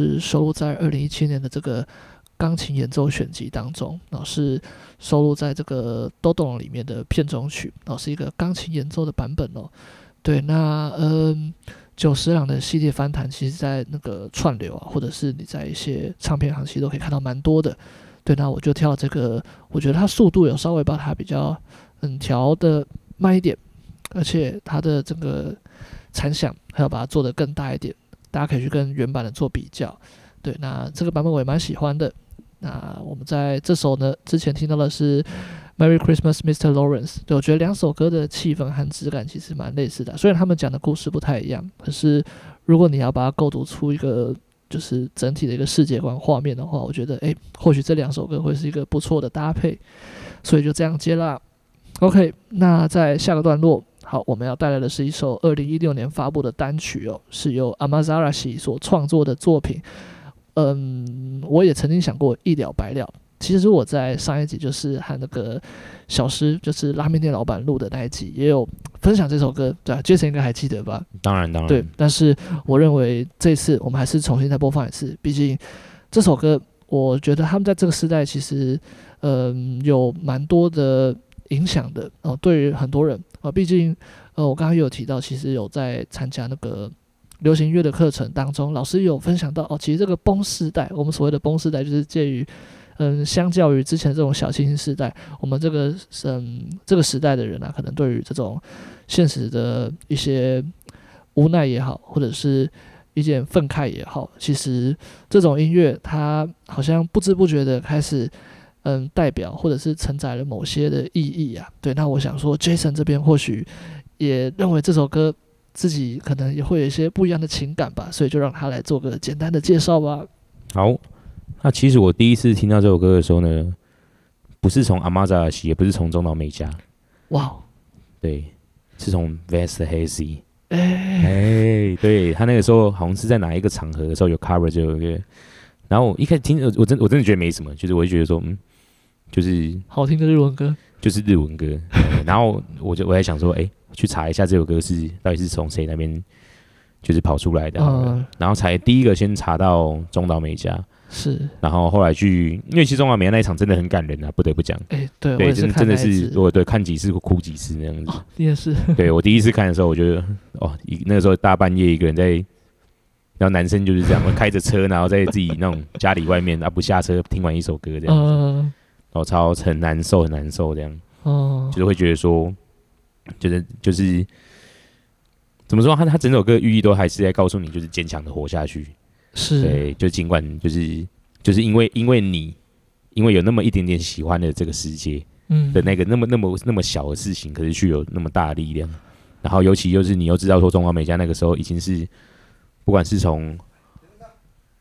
是收录在二零一七年的这个钢琴演奏选集当中，然后是收录在这个《哆哆》里面的片中曲，然后是一个钢琴演奏的版本哦。对，那嗯，久石郎的系列翻弹，其实在那个串流啊，或者是你在一些唱片行其实都可以看到蛮多的。对，那我就挑这个，我觉得它速度有稍微把它比较嗯调的慢一点，而且它的这个残响还要把它做得更大一点，大家可以去跟原版的做比较。对，那这个版本我也蛮喜欢的。那我们在这首呢之前听到的是。Merry Christmas, Mr. Lawrence。对，我觉得两首歌的气氛和质感其实蛮类似的，虽然他们讲的故事不太一样，可是如果你要把它构筑出一个就是整体的一个世界观画面的话，我觉得诶，或许这两首歌会是一个不错的搭配，所以就这样接啦。OK，那在下个段落，好，我们要带来的是一首二零一六年发布的单曲哦，是由 Amazarashi 所创作的作品。嗯，我也曾经想过一了百了。其实我在上一集就是和那个小师，就是拉面店老板录的那一集，也有分享这首歌，对啊，Jason 应该还记得吧？当然，当然。对，但是我认为这次我们还是重新再播放一次，毕竟这首歌，我觉得他们在这个时代其实，嗯、呃，有蛮多的影响的哦、呃。对于很多人啊、毕竟呃，我刚刚有提到，其实有在参加那个流行乐的课程当中，老师有分享到哦，其实这个崩时代，我们所谓的崩时代，就是介于。嗯，相较于之前这种小清新时代，我们这个嗯这个时代的人啊，可能对于这种现实的一些无奈也好，或者是一件愤慨也好，其实这种音乐它好像不知不觉的开始嗯代表或者是承载了某些的意义啊。对，那我想说，Jason 这边或许也认为这首歌自己可能也会有一些不一样的情感吧，所以就让他来做个简单的介绍吧。好。那其实我第一次听到这首歌的时候呢，不是从阿玛扎拉西，也不是从中岛美嘉，哇对，是从 Vast Hazy，哎，哎，对他那个时候好像是在哪一个场合的时候有 cover 这首歌，然后我一开始听，我真我真的觉得没什么，就是我就觉得说，嗯，就是好听的日文歌，就是日文歌，然后我就我在想说，哎，去查一下这首歌是到底是从谁那边就是跑出来的，嗯、然后才第一个先查到中岛美嘉。是，然后后来去，因为其实中岛美嘉那一场真的很感人啊，不得不讲。哎，对，对，真真的是，我对看几次哭几次那样子。哦、你也是。对我第一次看的时候，我觉得哦，一那个时候大半夜一个人在，然后男生就是这样，开着车，然后在自己那种家里外面啊不下车听完一首歌这样子，后超很难受很难受这样。哦。就是会觉得说，就是就是怎么说，他他整首歌寓意都还是在告诉你，就是坚强的活下去。是对，就尽管就是就是因为因为你因为有那么一点点喜欢的这个世界，嗯的那个那么那么那么小的事情，可是却有那么大的力量。然后尤其就是你又知道说中华美嘉那个时候已经是不管是从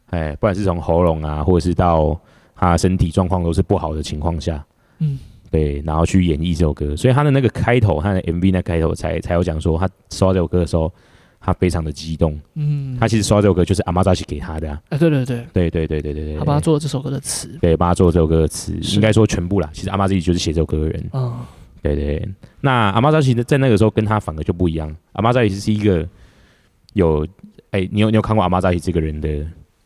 哎不管是从喉咙啊，或者是到他身体状况都是不好的情况下，嗯对，然后去演绎这首歌，所以他的那个开头，他的 MV 那开头才才有讲说他收到这首歌的时候。他非常的激动，嗯，他其实刷这首歌就是阿玛扎西给他的，啊，哎，对对对，对对对对对对，他帮他做了这首歌的词，对，帮他做了这首歌的词，应该说全部啦。其实阿玛扎西就是写这首歌的人，嗯，对对。那阿玛扎西在那个时候跟他反而就不一样，阿玛扎西是一个有，哎，你有你有看过阿玛扎西这个人的？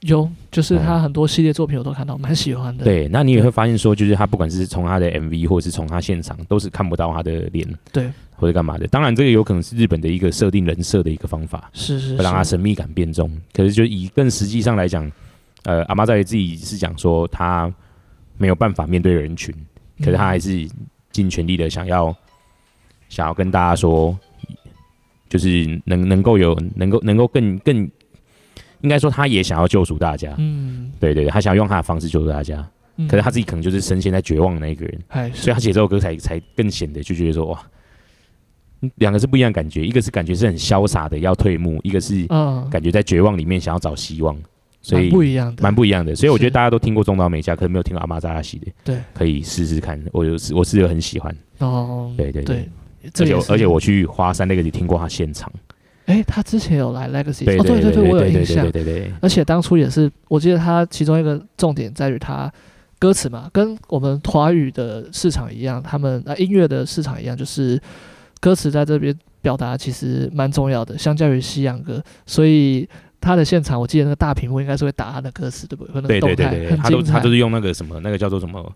有，就是他很多系列作品我都看到，蛮喜欢的。对，那你也会发现说，就是他不管是从他的 MV 或者是从他现场，都是看不到他的脸，对，或者干嘛的。当然，这个有可能是日本的一个设定人设的一个方法，是是，会让他神秘感变重。可是，就以更实际上来讲，呃，阿妈在自己是讲说他没有办法面对人群，可是他还是尽全力的想要想要跟大家说，就是能能够有能够能够更更。应该说，他也想要救赎大家。嗯，对对对，他想要用他的方式救赎大家。嗯，可是他自己可能就是深陷在绝望的那一个人。是所以他写这首歌才才更显得就觉得说哇，两个是不一样的感觉。一个是感觉是很潇洒的要退幕，一个是感觉在绝望里面想要找希望。所以不一样的，蛮不一样的。所以我觉得大家都听过中岛美嘉，可能没有听过阿玛扎拉西的。对，可以试试看。我有我是很喜欢。哦，对对对，而且而且我去花山那个你听过他现场。哎，他之前有来 Legacy 哦，对对对，我有印象。对对对，而且当初也是，我记得他其中一个重点在于他歌词嘛，跟我们华语的市场一样，他们啊音乐的市场一样，就是歌词在这边表达其实蛮重要的，相较于西洋歌。所以他的现场，我记得那个大屏幕应该是会打他的歌词，对不对？对对对对，他都他都是用那个什么，那个叫做什么，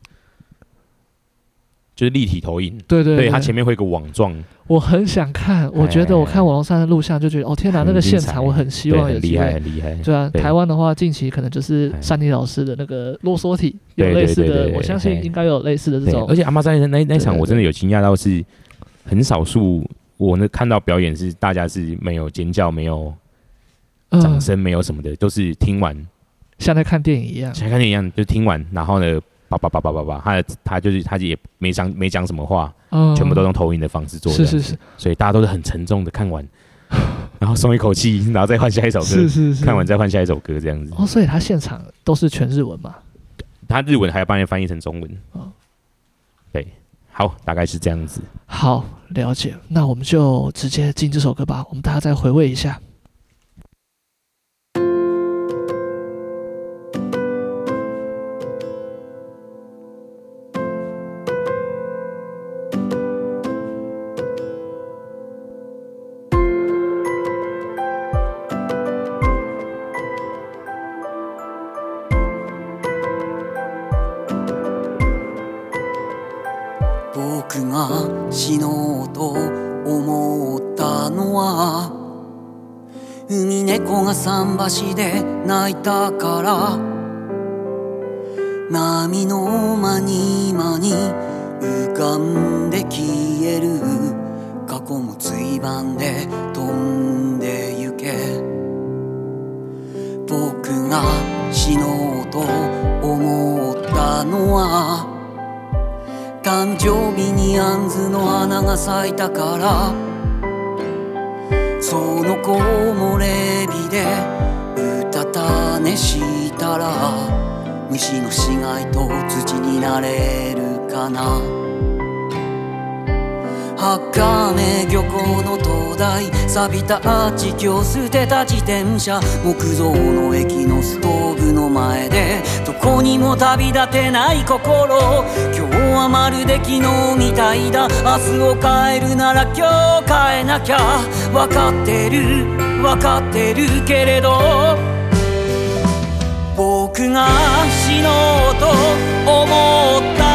就是立体投影。对对对，他前面会有个网状。我很想看，我觉得我看网络上的录像就觉得，哦天哪，那个现场我很希望有机会。厉害很厉害。对啊，台湾的话，近期可能就是珊妮老师的那个啰嗦体有类似的，我相信应该有类似的这种。而且阿妈在那那场，我真的有惊讶到是很少数。我那看到表演是大家是没有尖叫、没有掌声、没有什么的，都是听完像在看电影一样，像看电影一样，就听完，然后呢，叭叭叭叭叭叭，他他就是他也没讲没讲什么话，全部都用投影的方式做，是是是，所以大家都是很沉重的看完，然后松一口气，*laughs* 然后再换下一首歌，是是是，看完再换下一首歌这样子。哦，所以他现场都是全日文嘛？他日文还要帮你翻译成中文。哦，对。好，大概是这样子。好，了解。那我们就直接进这首歌吧。我们大家再回味一下。いたから波の间に间に浮かんで消える。过去もついばんで飞んでゆけ。仆が死のうと思ったのは诞生日に杏子の花が咲いたからその子もレビでしたら虫の死骸と土になれるかな。茜渔港の灯台錆びたアーチ今日舍てた自転车木造の駅のストーブの前でどこにも旅立てない心。今日はまるで昨日みたいだ。明日を変えるなら今日変えなきゃ。分かってる分かってるけれど。僕が死のうと思った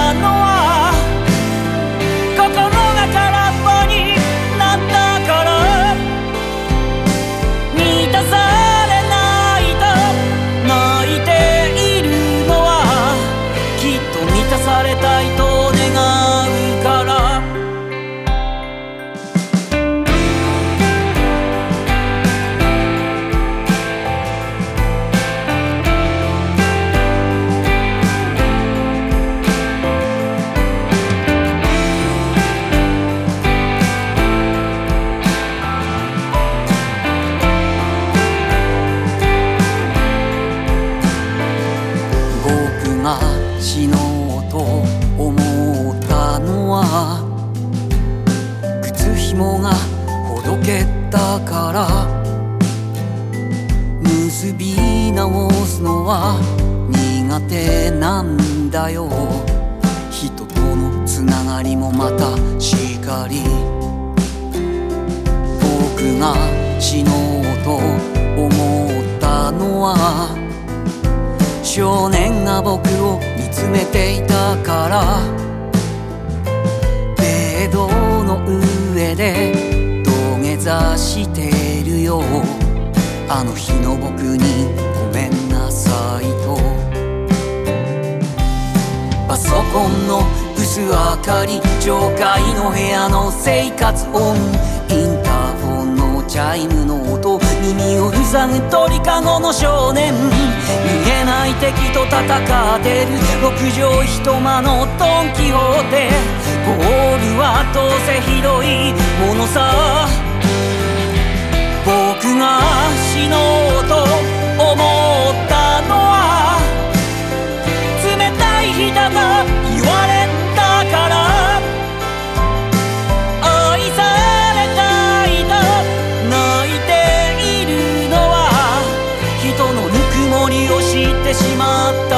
は苦手なんだよ。人とのつながりもまたしっかり。僕が死のうと思ったのは少年が僕を見つめていたから。ベッドの上で土下座してるよ。あの日の僕にソコンの薄明かり上海の部屋の生活音インターホンのチャイムの音耳を塞ぐ鳥かごの少年。見えない敵と戦ってる。六畳一間のドン・キホーテ。ゴールはどうせひどいものさ。僕が死のうと思う。た言われたから。愛されたいと泣いているのは人のぬくもりを知ってしまった。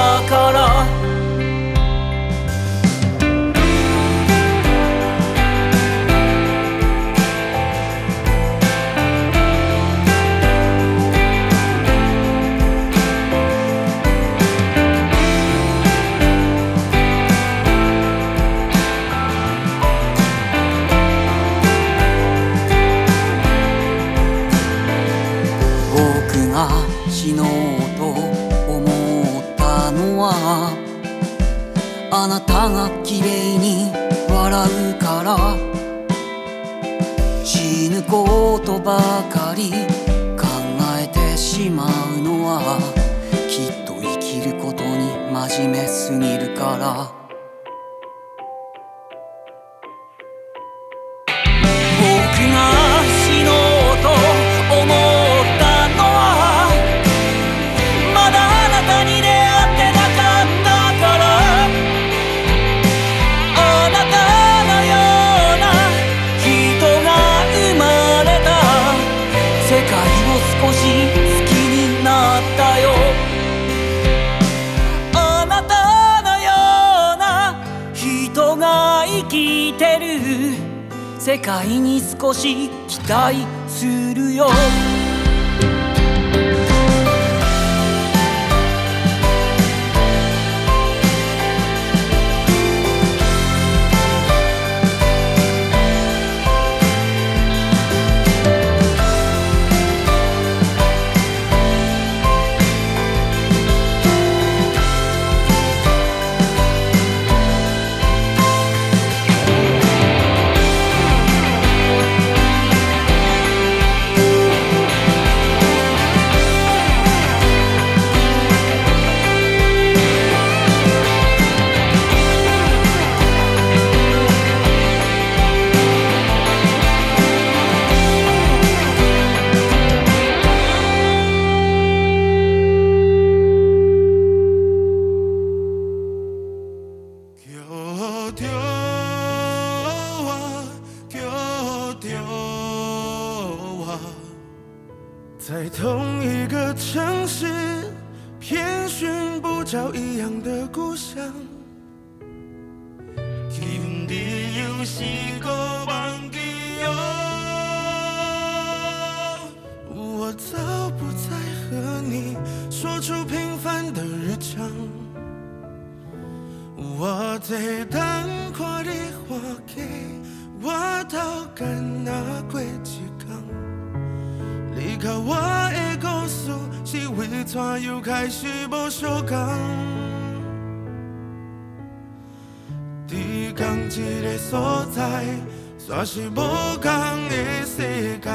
煞是无共的世界，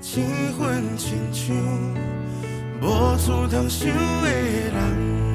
身分亲像无处通想的人。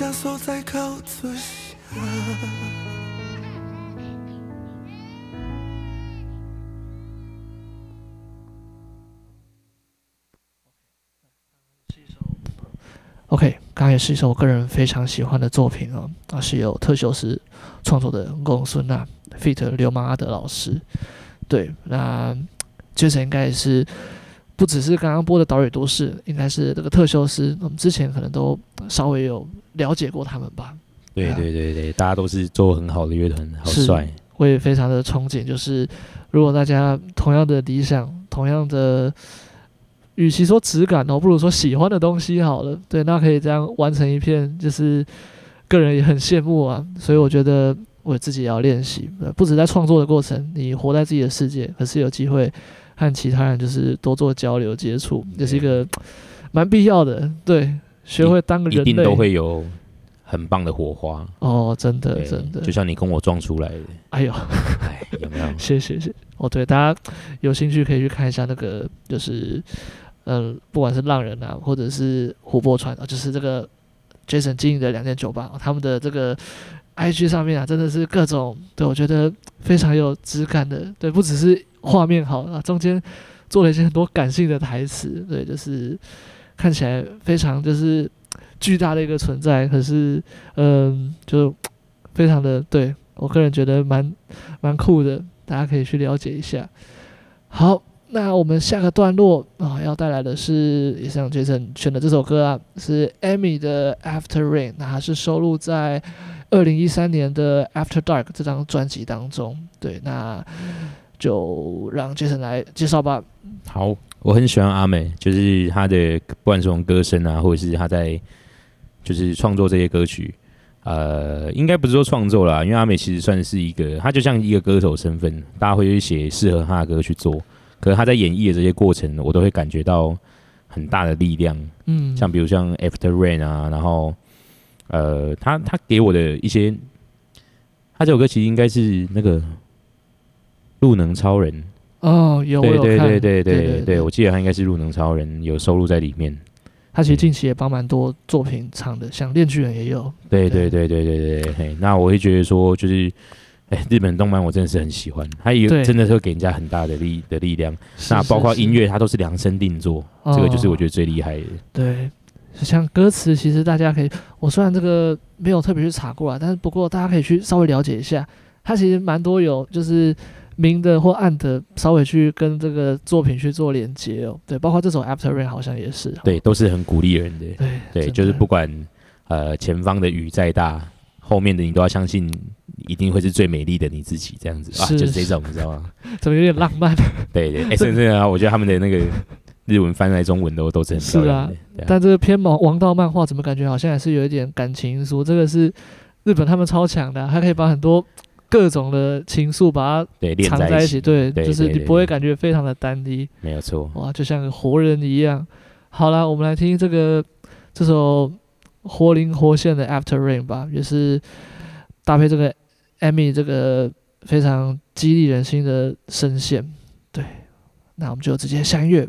伫无啥所在口出声。OK，刚刚也是一首我个人非常喜欢的作品哦，啊，是由特修斯创作的《公孙娜》feat. 流氓阿德老师。对，那 Jason 应该也是不只是刚刚播的岛屿都市，应该是这个特修斯，我们之前可能都稍微有了解过他们吧。对对对对，大家都是做很好的乐团，好帅。我也非常的憧憬，就是如果大家同样的理想，同样的。与其说质感哦，不如说喜欢的东西好了。对，那可以这样完成一片，就是个人也很羡慕啊。所以我觉得我自己也要练习，不止在创作的过程，你活在自己的世界，可是有机会和其他人就是多做交流接触，这是一个蛮必要的。对，学会当个人类，一定都会有很棒的火花哦，真的真的，就像你跟我撞出来的。哎呦，*laughs* 哎，有没有？*laughs* 谢谢谢。哦，对，大家有兴趣可以去看一下那个，就是。嗯，不管是浪人啊，或者是琥珀船啊，就是这个 Jason 经营的两间酒吧，他们的这个 IG 上面啊，真的是各种对我觉得非常有质感的，对，不只是画面好啊，中间做了一些很多感性的台词，对，就是看起来非常就是巨大的一个存在，可是嗯，就非常的对我个人觉得蛮蛮酷的，大家可以去了解一下。好。那我们下个段落啊、要带来的是也像 Jason 选的这首歌啊，是 Amy 的 After Rain，那还是收录在二零一三年的 After Dark 这张专辑当中。对，那就让 Jason 来介绍吧。好，我很喜欢阿美，就是她的不管是从歌声啊，或者是她在就是创作这些歌曲，呃，应该不是说创作啦，因为阿美其实算是一个，她就像一个歌手身份，大家会去写适合她的歌去做。可是他在演绎的这些过程，我都会感觉到很大的力量。嗯，像比如像 After Rain 啊，然后呃，他他给我的一些，他这首歌其实应该是那个路能超人哦，有对对对对对对，我记得他应该是路能超人有收录在里面。他其实近期也帮蛮多作品唱的，像链锯人也有。对对对对对对对，嘿，那我会觉得说就是。哎，日本动漫我真的是很喜欢，他也真的是会给人家很大的力的力量。那包括音乐，它都是量身定做，这个就是我觉得最厉害的。对，像歌词，其实大家可以，我虽然这个没有特别去查过啊，但是不过大家可以去稍微了解一下，它其实蛮多有就是明的或暗的，稍微去跟这个作品去做连接哦。对，包括这首 After Rain 好像也是。对，都是很鼓励人的。对对，就是不管呃前方的雨再大，后面的你都要相信。一定会是最美丽的你自己，这样子是啊，就是这种，你知道吗？*laughs* 怎么有点浪漫？对对，哎、欸，真的啊，我觉得他们的那个日文翻来中文都都是很。是啊，啊但这个偏王王道漫画，怎么感觉好像还是有一点感情因素？这个是日本他们超强的，他可以把很多各种的情愫把它藏在一起，对，对就是你不会感觉非常的单一。没有错，哇，就像个活人一样。好了，我们来听这个这首活灵活现的 After Rain 吧，也是搭配这个。Amy 这个非常激励人心的声线，对，那我们就直接下音乐。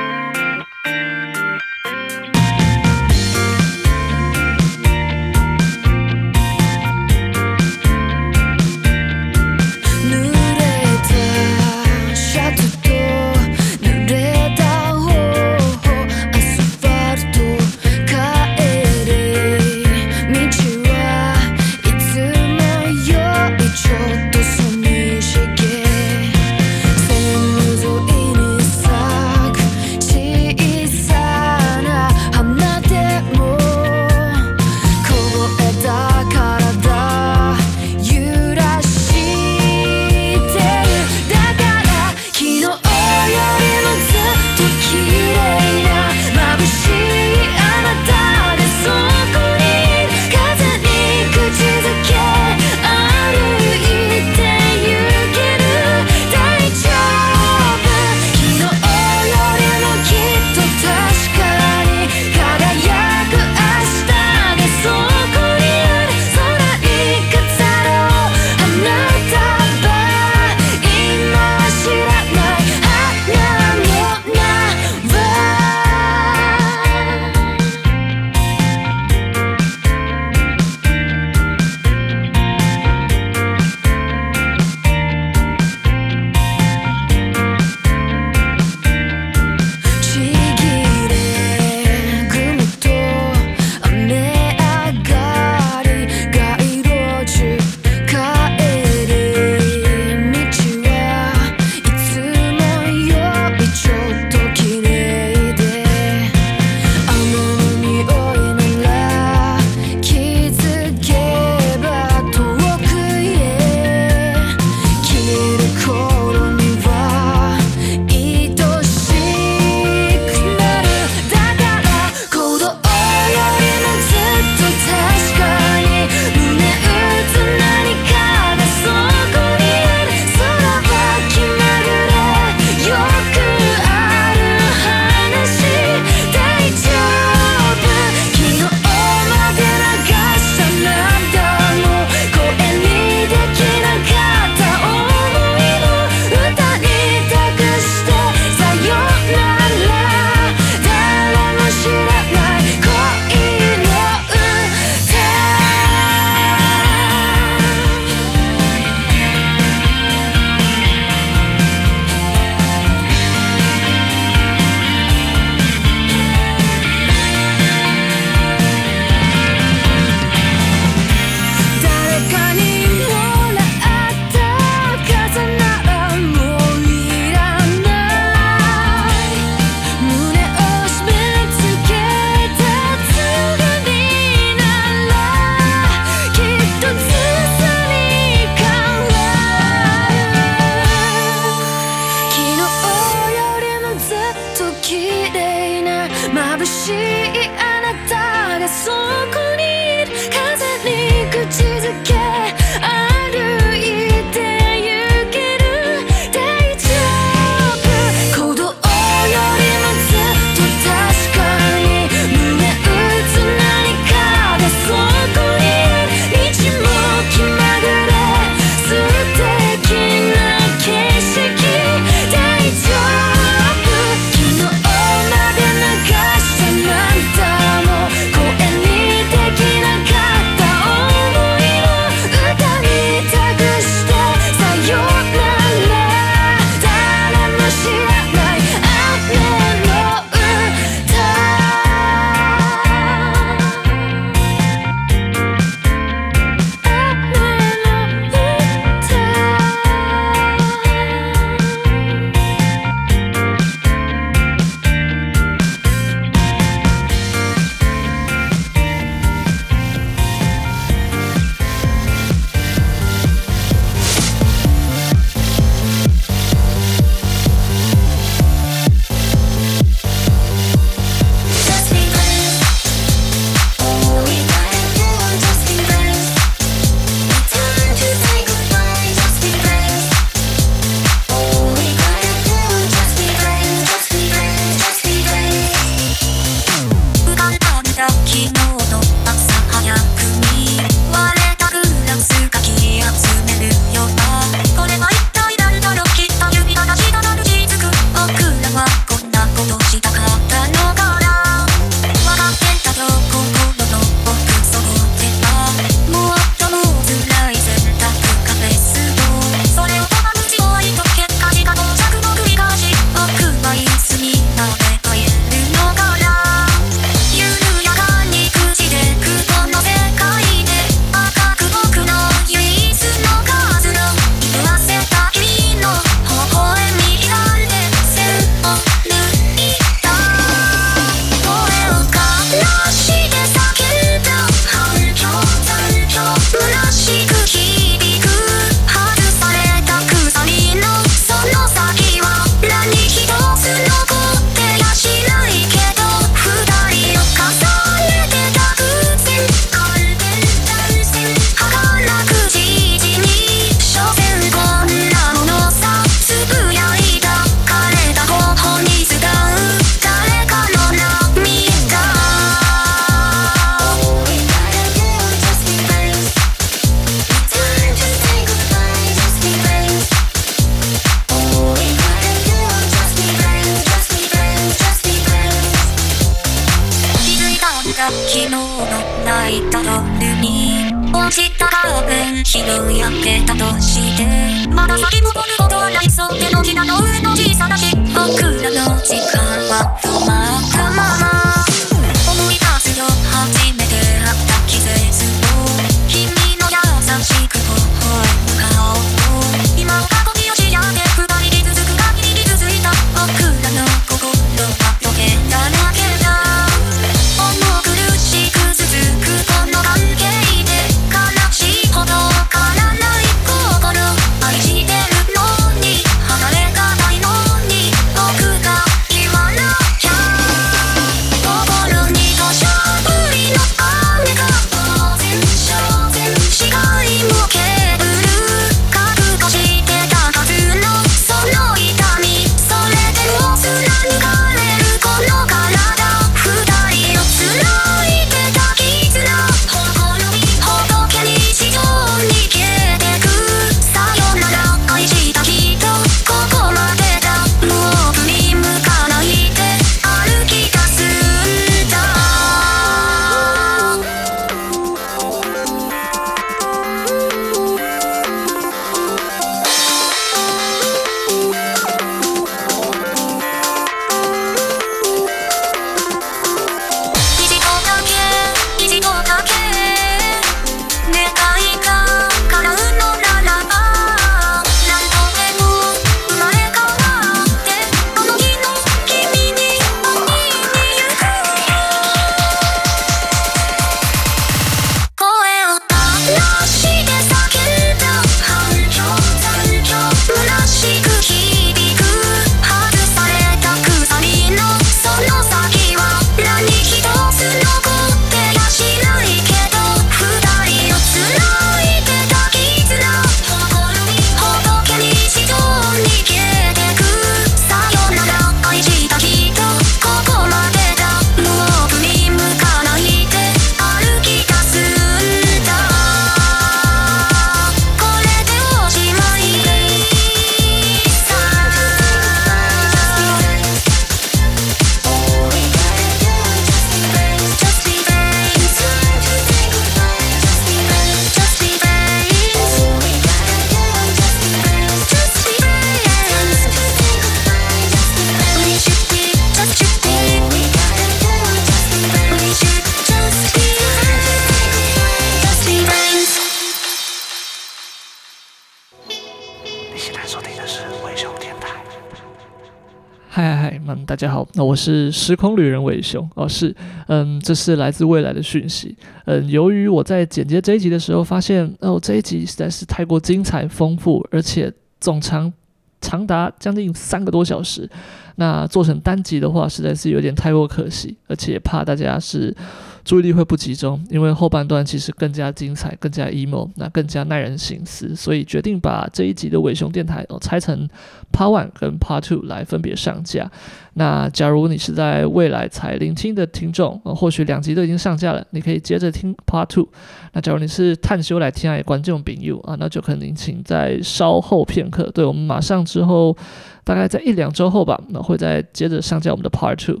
我是时空旅人伟雄哦，是，嗯，这是来自未来的讯息，嗯，由于我在剪接这一集的时候发现，哦，这一集实在是太过精彩丰富，而且总长长达将近三个多小时，那做成单集的话，实在是有点太过可惜，而且怕大家是注意力会不集中，因为后半段其实更加精彩，更加 emo，那更加耐人寻思，所以决定把这一集的伟雄电台哦拆成 Part One 跟 Part Two 来分别上架。那假如你是在未来才聆听的听众，呃，或许两集都已经上架了，你可以接着听 Part Two。那假如你是探修来听的观众朋友啊，那就可能请再稍后片刻，对，我们马上之后大概在一两周后吧，那会再接着上架我们的 Part Two。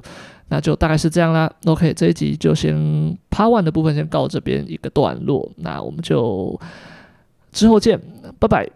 那就大概是这样啦。OK，这一集就先 Part One 的部分先告这边一个段落，那我们就之后见，拜拜。